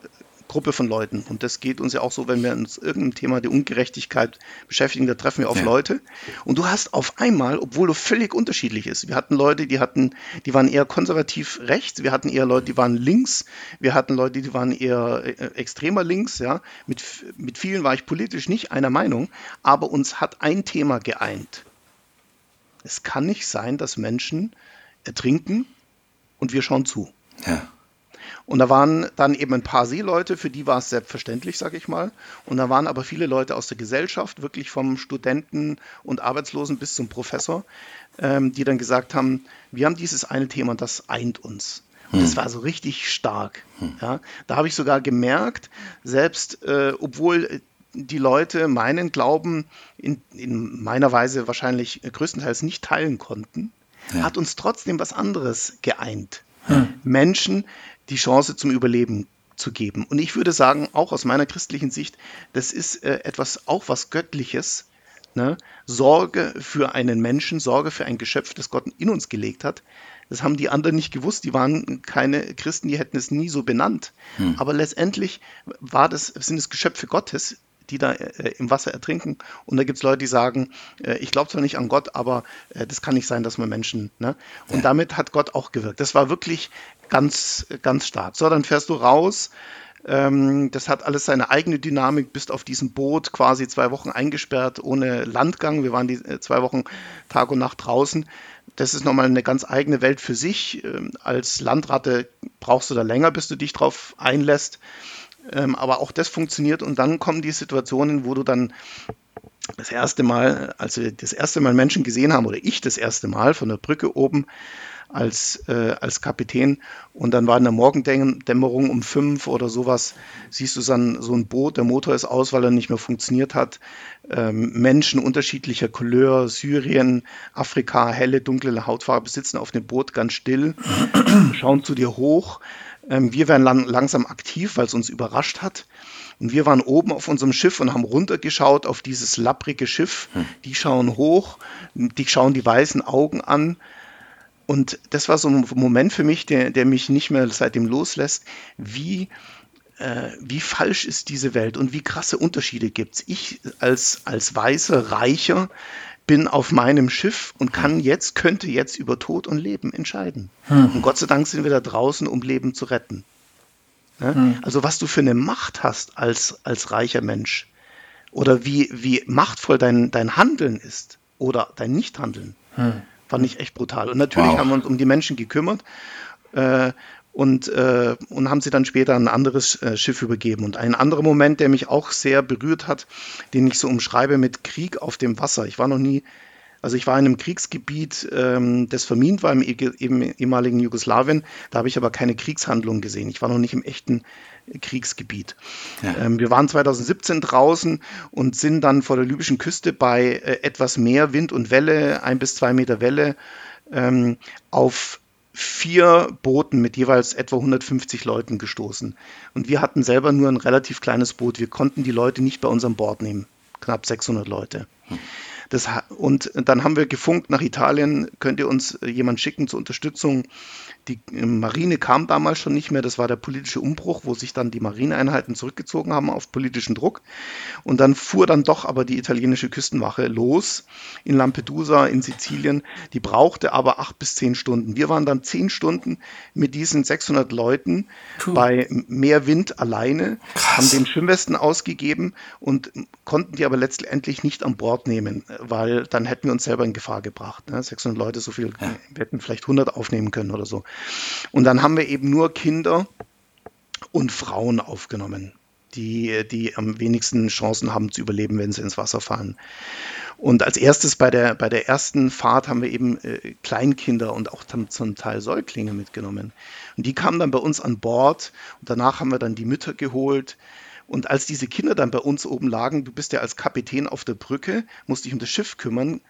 Gruppe von Leuten. Und das geht uns ja auch so, wenn wir uns irgendein Thema der Ungerechtigkeit beschäftigen, da treffen wir auf ja. Leute. Und du hast auf einmal, obwohl du völlig unterschiedlich ist, wir hatten Leute, die hatten, die waren eher konservativ rechts, wir hatten eher Leute, die waren links, wir hatten Leute, die waren eher äh, extremer links, ja. Mit, mit vielen war ich politisch nicht einer Meinung, aber uns hat ein Thema geeint. Es kann nicht sein, dass Menschen ertrinken und wir schauen zu. Ja. Und da waren dann eben ein paar Seeleute, für die war es selbstverständlich, sage ich mal. Und da waren aber viele Leute aus der Gesellschaft, wirklich vom Studenten und Arbeitslosen bis zum Professor, ähm, die dann gesagt haben, wir haben dieses eine Thema und das eint uns. Und das hm. war so richtig stark. Hm. Ja, da habe ich sogar gemerkt, selbst äh, obwohl die Leute meinen Glauben in, in, meiner Weise wahrscheinlich größtenteils nicht teilen konnten, ja. hat uns trotzdem was anderes geeint. Hm. Menschen, die Chance zum Überleben zu geben. Und ich würde sagen, auch aus meiner christlichen Sicht, das ist äh, etwas, auch was Göttliches. Ne? Sorge für einen Menschen, Sorge für ein Geschöpf, das Gott in uns gelegt hat. Das haben die anderen nicht gewusst. Die waren keine Christen, die hätten es nie so benannt. Hm. Aber letztendlich war das, sind es Geschöpfe Gottes, die da äh, im Wasser ertrinken. Und da gibt es Leute, die sagen, äh, ich glaube zwar nicht an Gott, aber äh, das kann nicht sein, dass man Menschen. Ne? Und ja. damit hat Gott auch gewirkt. Das war wirklich ganz, ganz stark. So, dann fährst du raus. Ähm, das hat alles seine eigene Dynamik. Bist auf diesem Boot quasi zwei Wochen eingesperrt ohne Landgang. Wir waren die äh, zwei Wochen Tag und Nacht draußen. Das ist nochmal eine ganz eigene Welt für sich. Ähm, als Landratte brauchst du da länger, bis du dich drauf einlässt. Ähm, aber auch das funktioniert und dann kommen die Situationen, wo du dann das erste Mal, als wir das erste Mal Menschen gesehen haben, oder ich das erste Mal von der Brücke oben, als, äh, als Kapitän. Und dann war in der Morgendämmerung um fünf oder sowas, siehst du dann so ein Boot, der Motor ist aus, weil er nicht mehr funktioniert hat. Ähm, Menschen unterschiedlicher Couleur, Syrien, Afrika, helle, dunkle Hautfarbe sitzen auf dem Boot ganz still, schauen zu dir hoch. Ähm, wir werden lang, langsam aktiv, weil es uns überrascht hat. Und wir waren oben auf unserem Schiff und haben runtergeschaut auf dieses lapprige Schiff. Hm. Die schauen hoch, die schauen die weißen Augen an. Und das war so ein Moment für mich, der, der mich nicht mehr seitdem loslässt, wie, äh, wie falsch ist diese Welt und wie krasse Unterschiede gibt es. Ich als, als weißer Reicher bin auf meinem Schiff und kann jetzt, könnte jetzt über Tod und Leben entscheiden. Hm. Und Gott sei Dank sind wir da draußen, um Leben zu retten. Ne? Hm. Also was du für eine Macht hast als, als reicher Mensch oder wie, wie machtvoll dein, dein Handeln ist oder dein Nichthandeln, hm. Fand ich echt brutal. Und natürlich wow. haben wir uns um die Menschen gekümmert äh, und, äh, und haben sie dann später ein anderes äh, Schiff übergeben. Und ein anderer Moment, der mich auch sehr berührt hat, den ich so umschreibe mit Krieg auf dem Wasser. Ich war noch nie also ich war in einem Kriegsgebiet, ähm, das vermint war im, im ehemaligen Jugoslawien. Da habe ich aber keine Kriegshandlung gesehen. Ich war noch nicht im echten Kriegsgebiet. Ja. Ähm, wir waren 2017 draußen und sind dann vor der libyschen Küste bei äh, etwas mehr Wind und Welle, ein bis zwei Meter Welle, ähm, auf vier Booten mit jeweils etwa 150 Leuten gestoßen. Und wir hatten selber nur ein relativ kleines Boot. Wir konnten die Leute nicht bei uns an Bord nehmen. Knapp 600 Leute. Hm. Das, und dann haben wir gefunkt nach Italien, könnt ihr uns jemand schicken zur Unterstützung. Die äh, Marine kam damals schon nicht mehr, das war der politische Umbruch, wo sich dann die Marineeinheiten zurückgezogen haben auf politischen Druck. Und dann fuhr dann doch aber die italienische Küstenwache los in Lampedusa, in Sizilien. Die brauchte aber acht bis zehn Stunden. Wir waren dann zehn Stunden mit diesen 600 Leuten Puh. bei mehr Wind alleine, Krass. haben den Schwimmwesten ausgegeben und konnten die aber letztendlich nicht an Bord nehmen weil dann hätten wir uns selber in Gefahr gebracht. Ne? 600 Leute, so viel, ja. wir hätten vielleicht 100 aufnehmen können oder so. Und dann haben wir eben nur Kinder und Frauen aufgenommen, die, die am wenigsten Chancen haben zu überleben, wenn sie ins Wasser fallen. Und als erstes bei der, bei der ersten Fahrt haben wir eben äh, Kleinkinder und auch zum Teil Säuglinge mitgenommen. Und die kamen dann bei uns an Bord und danach haben wir dann die Mütter geholt, und als diese Kinder dann bei uns oben lagen, du bist ja als Kapitän auf der Brücke, musst dich um das Schiff kümmern.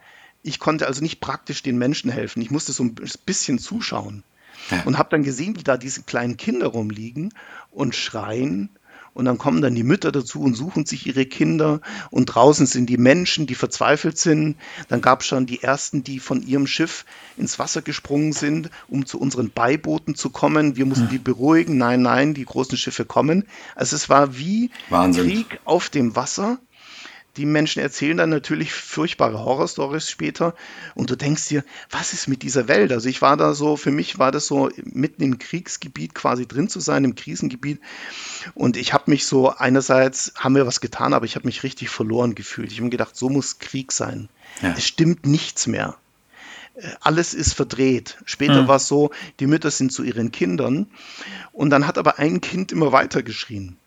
Ich konnte also nicht praktisch den Menschen helfen. Ich musste so ein bisschen zuschauen. Ja. Und habe dann gesehen, wie da diese kleinen Kinder rumliegen und schreien und dann kommen dann die Mütter dazu und suchen sich ihre Kinder. Und draußen sind die Menschen, die verzweifelt sind. Dann gab es schon die ersten, die von ihrem Schiff ins Wasser gesprungen sind, um zu unseren Beibooten zu kommen. Wir mussten hm. die beruhigen. Nein, nein, die großen Schiffe kommen. Also es war wie Wahnsinn. Krieg auf dem Wasser die Menschen erzählen dann natürlich furchtbare Horrorstories später und du denkst dir, was ist mit dieser Welt? Also ich war da so, für mich war das so mitten im Kriegsgebiet quasi drin zu sein, im Krisengebiet und ich habe mich so, einerseits haben wir was getan, aber ich habe mich richtig verloren gefühlt. Ich habe mir gedacht, so muss Krieg sein. Ja. Es stimmt nichts mehr äh, alles ist verdreht. Später mhm. war es so, die Mütter sind zu ihren Kindern und dann hat aber ein Kind immer weiter geschrien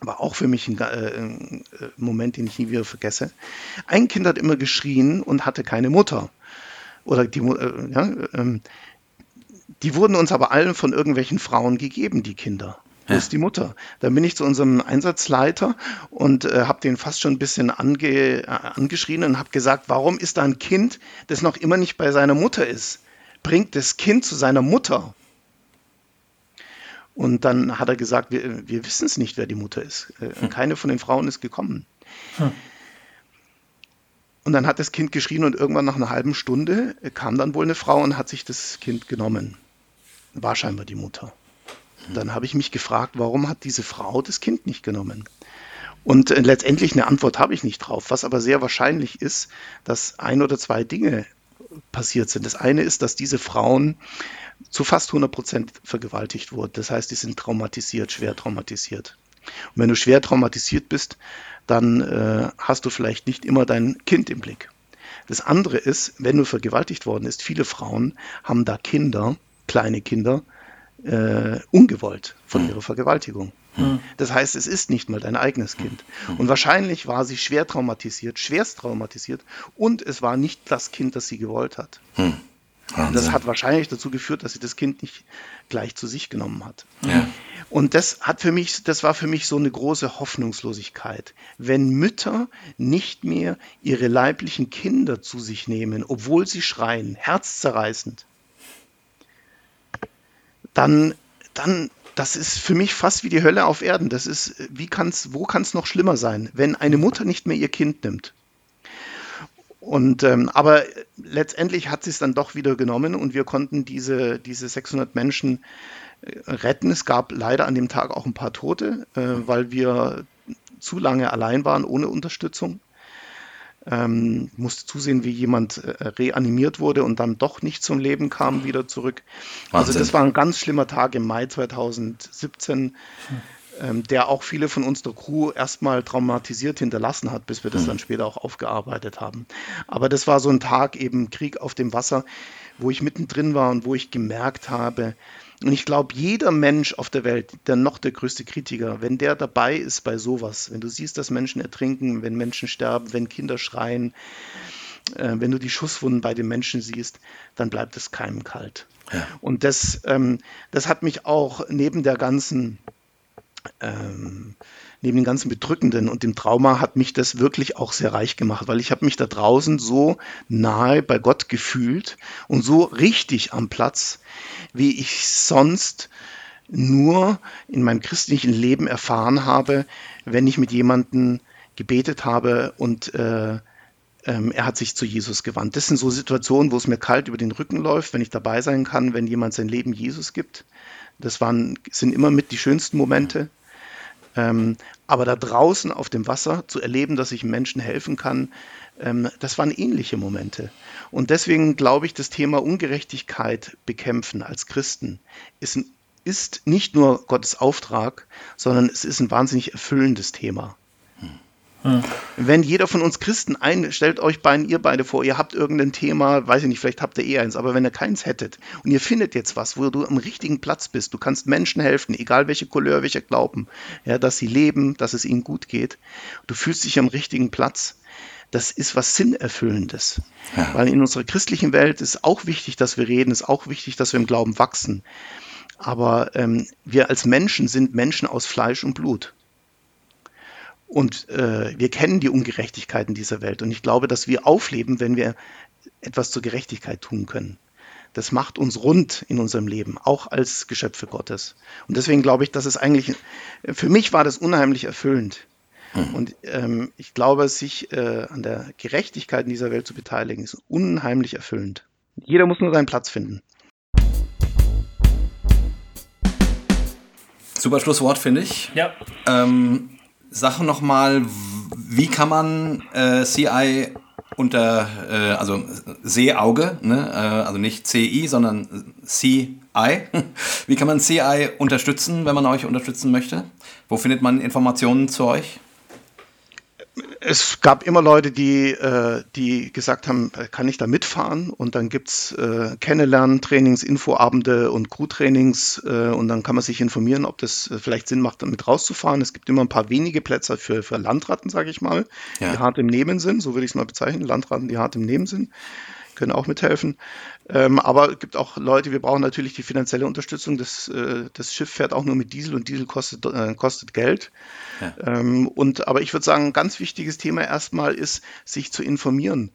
war auch für mich ein, äh, ein, äh, Moment, den ich nie wieder vergesse. Ein Kind hat immer geschrien und hatte keine Mutter. Oder die, äh, ja, ähm, die wurden uns aber allen von irgendwelchen Frauen gegeben, die Kinder. Wo ja. ist die Mutter? Dann bin ich zu unserem Einsatzleiter und äh, habe den fast schon ein bisschen ange, äh, angeschrien und habe gesagt, warum ist da ein Kind, das noch immer nicht bei seiner Mutter ist? Bringt das Kind zu seiner Mutter. Und dann hat er gesagt, wir, wir wissen es nicht, wer die Mutter ist. Äh, hm. Keine von den Frauen ist gekommen. Hm. Und dann hat das Kind geschrien und irgendwann nach einer halben Stunde kam dann wohl eine Frau und hat sich das Kind genommen. War scheinbar die Mutter. Und dann habe ich mich gefragt, warum hat diese Frau das Kind nicht genommen? Und äh, letztendlich eine Antwort habe ich nicht drauf. Was aber sehr wahrscheinlich ist, dass ein oder zwei Dinge passiert sind. Das eine ist, dass diese Frauen zu fast 100 Prozent vergewaltigt wurden. Das heißt, die sind traumatisiert, schwer traumatisiert. Und wenn du schwer traumatisiert bist, dann äh, hast du vielleicht nicht immer dein Kind im Blick. Das andere ist, wenn du vergewaltigt worden bist, viele Frauen haben da Kinder, kleine Kinder, äh, ungewollt von hm. ihrer Vergewaltigung. Hm. Das heißt, es ist nicht mal dein eigenes Kind. Hm. Und wahrscheinlich war sie schwer traumatisiert, schwerst traumatisiert und es war nicht das Kind, das sie gewollt hat. Wahnsinn. Das hat wahrscheinlich dazu geführt, dass sie das Kind nicht gleich zu sich genommen hat. Ja. Und das hat für mich, das war für mich so eine große Hoffnungslosigkeit. Wenn Mütter nicht mehr ihre leiblichen Kinder zu sich nehmen, obwohl sie schreien, herzzerreißend, dann, dann, das ist für mich fast wie die Hölle auf Erden. Das ist, wie kann's, wo kann es noch schlimmer sein, wenn eine Mutter nicht mehr ihr Kind nimmt? Und, ähm, aber letztendlich hat sie es dann doch wieder genommen und wir konnten diese, diese 600 Menschen äh, retten. Es gab leider an dem Tag auch ein paar Tote, äh, weil wir zu lange allein waren ohne Unterstützung. Ähm, musste zusehen, wie jemand äh, reanimiert wurde und dann doch nicht zum Leben kam, wieder zurück. Also Wahnsinn. Also das war ein ganz schlimmer Tag im Mai 2017. Hm ähm, der auch viele von uns der Crew erstmal traumatisiert hinterlassen hat, bis wir das mhm. dann später auch aufgearbeitet haben. Aber das war so ein Tag eben Krieg auf dem Wasser, wo ich mittendrin war und wo ich gemerkt habe, und ich glaube, jeder Mensch auf der Welt, der noch der größte Kritiker, wenn der dabei ist bei sowas, wenn du siehst, dass Menschen ertrinken, wenn Menschen sterben, wenn Kinder schreien, äh, wenn du die Schusswunden bei den Menschen siehst, dann bleibt es keinem kalt. Ja. Und das, ähm, das hat mich auch neben der ganzen ähm, neben dem ganzen Bedrückenden und dem Trauma hat mich das wirklich auch sehr reich gemacht, weil ich habe mich da draußen so nahe bei Gott gefühlt und so richtig am Platz, wie ich sonst nur in meinem christlichen Leben erfahren habe, wenn ich mit jemandem gebetet habe und äh, ähm, er hat sich zu Jesus gewandt. Das sind so Situationen, wo es mir kalt über den Rücken läuft, wenn ich dabei sein kann, wenn jemand sein Leben Jesus gibt. Das waren, sind immer mit die schönsten Momente. Ähm, aber da draußen auf dem Wasser zu erleben, dass ich Menschen helfen kann, ähm, das waren ähnliche Momente. Und deswegen glaube ich, das Thema Ungerechtigkeit bekämpfen als Christen ist, ist nicht nur Gottes Auftrag, sondern es ist ein wahnsinnig erfüllendes Thema. Hm. Wenn jeder von uns Christen ein, stellt euch beiden, ihr beide vor, ihr habt irgendein Thema, weiß ich nicht, vielleicht habt ihr eh eins, aber wenn ihr keins hättet und ihr findet jetzt was, wo du am richtigen Platz bist, du kannst Menschen helfen, egal welche Couleur, welcher Glauben, ja, dass sie leben, dass es ihnen gut geht, du fühlst dich am richtigen Platz, das ist was Sinnerfüllendes. Ja. Weil in unserer christlichen Welt ist auch wichtig, dass wir reden, ist auch wichtig, dass wir im Glauben wachsen. Aber ähm, wir als Menschen sind Menschen aus Fleisch und Blut. Und äh, wir kennen die Ungerechtigkeiten dieser Welt. Und ich glaube, dass wir aufleben, wenn wir etwas zur Gerechtigkeit tun können. Das macht uns rund in unserem Leben, auch als Geschöpfe Gottes. Und deswegen glaube ich, dass es eigentlich, für mich war das unheimlich erfüllend. Mhm. Und ähm, ich glaube, sich äh, an der Gerechtigkeit in dieser Welt zu beteiligen, ist unheimlich erfüllend. Jeder muss nur seinen Platz finden. Super Schlusswort, finde ich. Ja. Ähm, Sag noch mal, wie kann man äh, CI unter, äh, also Sehauge, ne? äh, also nicht CI, sondern CI. Wie kann man CI unterstützen, wenn man euch unterstützen möchte? Wo findet man Informationen zu euch? Es gab immer Leute, die, äh, die gesagt haben, äh, kann ich da mitfahren? Und dann gibt es äh, Kennenlernen, Trainings, Infoabende und Crew-Trainings äh, und dann kann man sich informieren, ob das vielleicht Sinn macht, damit rauszufahren. Es gibt immer ein paar wenige Plätze für, für Landratten, sage ich mal, ja. die hart im Neben sind, so würde ich es mal bezeichnen, Landratten, die hart im Neben sind können auch mithelfen. Ähm, aber es gibt auch Leute, wir brauchen natürlich die finanzielle Unterstützung. Das, äh, das Schiff fährt auch nur mit Diesel und Diesel kostet, äh, kostet Geld. Ja. Ähm, und, aber ich würde sagen, ein ganz wichtiges Thema erstmal ist, sich zu informieren.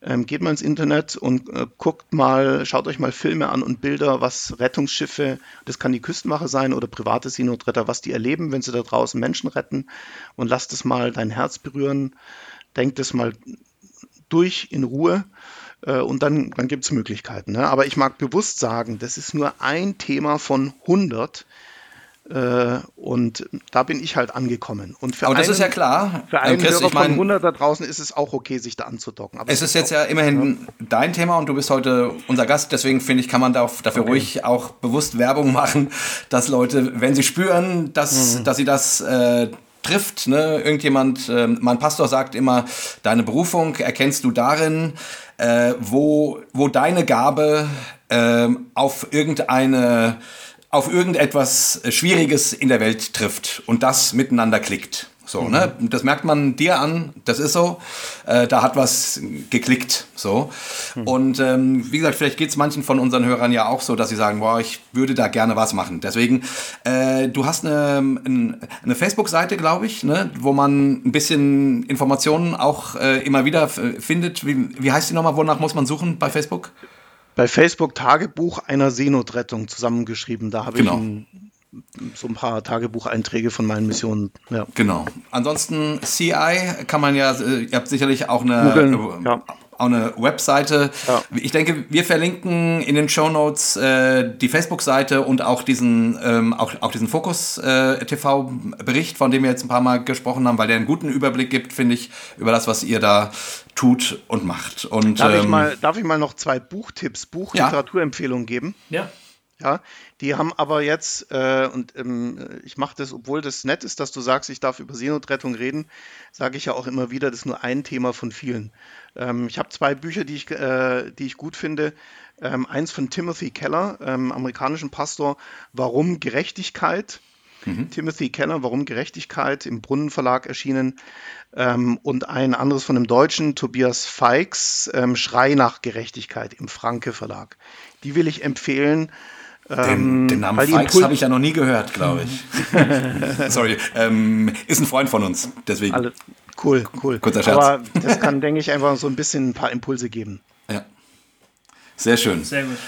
Ähm, geht mal ins Internet und äh, guckt mal, schaut euch mal Filme an und Bilder, was Rettungsschiffe, das kann die Küstenwache sein oder private Seenotretter, was die erleben, wenn sie da draußen Menschen retten und lasst es mal dein Herz berühren. Denkt es mal durch in Ruhe äh, und dann, dann gibt es Möglichkeiten. Ne? Aber ich mag bewusst sagen, das ist nur ein Thema von 100. Äh, und da bin ich halt angekommen. Und für Aber das einen, ist ja klar. Für einen Chris, Hörer ich mein, von 100 da draußen ist es auch okay, sich da anzudocken. Aber es ist jetzt ja immerhin ja. dein Thema und du bist heute unser Gast. Deswegen finde ich, kann man da dafür okay. ruhig auch bewusst Werbung machen, dass Leute, wenn sie spüren, dass, mhm. dass sie das äh, trifft. Ne? Irgendjemand, äh, mein Pastor sagt immer, deine Berufung erkennst du darin, äh, wo, wo deine Gabe äh, auf irgendeine auf irgendetwas Schwieriges in der Welt trifft und das miteinander klickt. So, mhm. ne? Das merkt man dir an, das ist so. Äh, da hat was geklickt. So. Mhm. Und ähm, wie gesagt, vielleicht geht es manchen von unseren Hörern ja auch so, dass sie sagen, boah, ich würde da gerne was machen. Deswegen, äh, du hast eine, eine Facebook-Seite, glaube ich, ne? wo man ein bisschen Informationen auch äh, immer wieder findet. Wie, wie heißt die nochmal? Wonach muss man suchen bei Facebook? Bei Facebook Tagebuch einer Seenotrettung zusammengeschrieben. Da habe genau. ich ein so ein paar Tagebucheinträge von meinen Missionen. Ja. Genau. Ansonsten CI kann man ja, äh, ihr habt sicherlich auch eine, Googlen, äh, ja. Auch eine Webseite. Ja. Ich denke, wir verlinken in den Show Notes äh, die Facebook-Seite und auch diesen, ähm, auch, auch diesen Fokus-TV-Bericht, äh, von dem wir jetzt ein paar Mal gesprochen haben, weil der einen guten Überblick gibt, finde ich, über das, was ihr da tut und macht. Und, darf, ähm, ich mal, darf ich mal noch zwei Buchtipps, Buchliteraturempfehlungen geben? Ja. Ja, die haben aber jetzt, äh, und ähm, ich mache das, obwohl das nett ist, dass du sagst, ich darf über Seenotrettung reden, sage ich ja auch immer wieder, das ist nur ein Thema von vielen. Ähm, ich habe zwei Bücher, die ich, äh, die ich gut finde. Ähm, eins von Timothy Keller, ähm, amerikanischen Pastor, Warum Gerechtigkeit? Mhm. Timothy Keller, Warum Gerechtigkeit, im Brunnenverlag erschienen. Ähm, und ein anderes von dem Deutschen, Tobias Feix, ähm, Schrei nach Gerechtigkeit im Franke Verlag. Die will ich empfehlen. Den, ähm, den Namen Fikes habe ich ja noch nie gehört, glaube ich. Sorry, ähm, ist ein Freund von uns, deswegen. Alle, cool, cool. Kurzer Scherz. Aber das kann, denke ich, einfach so ein bisschen ein paar Impulse geben. Ja. Sehr schön. Sehr gut.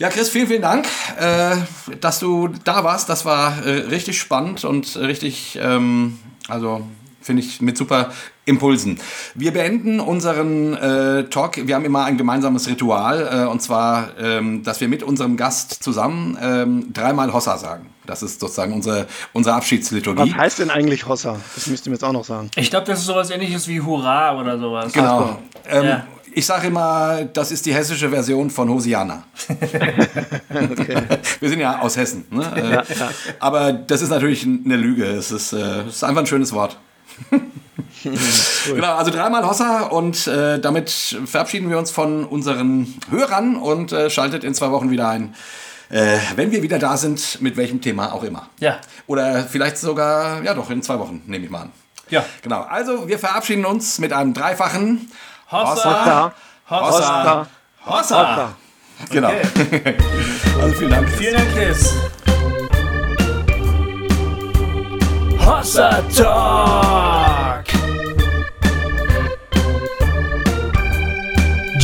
Ja, Chris, vielen, vielen Dank, äh, dass du da warst. Das war äh, richtig spannend und richtig, ähm, also finde ich mit super Impulsen. Wir beenden unseren äh, Talk. Wir haben immer ein gemeinsames Ritual, äh, und zwar, ähm, dass wir mit unserem Gast zusammen ähm, dreimal Hossa sagen. Das ist sozusagen unsere, unsere Abschiedsliturgie. Was heißt denn eigentlich Hossa? Das müsst ihr mir jetzt auch noch sagen. Ich glaube, das ist sowas ähnliches wie Hurra oder sowas. Genau. Ähm, ja. Ich sage immer, das ist die hessische Version von Hosiana. okay. Wir sind ja aus Hessen. Ne? Ja, ja. Aber das ist natürlich eine Lüge. Es ist, äh, es ist einfach ein schönes Wort. Genau, also dreimal Hossa und äh, damit verabschieden wir uns von unseren Hörern und äh, schaltet in zwei Wochen wieder ein. Äh, wenn wir wieder da sind, mit welchem Thema auch immer. Ja. Oder vielleicht sogar, ja doch, in zwei Wochen, nehme ich mal an. Ja. Genau, also wir verabschieden uns mit einem dreifachen Hossa, Hossa, Hossa, Hossa. Hossa. Genau. Okay. also vielen Dank. Vielen Dank, Chris. Hossa Talk.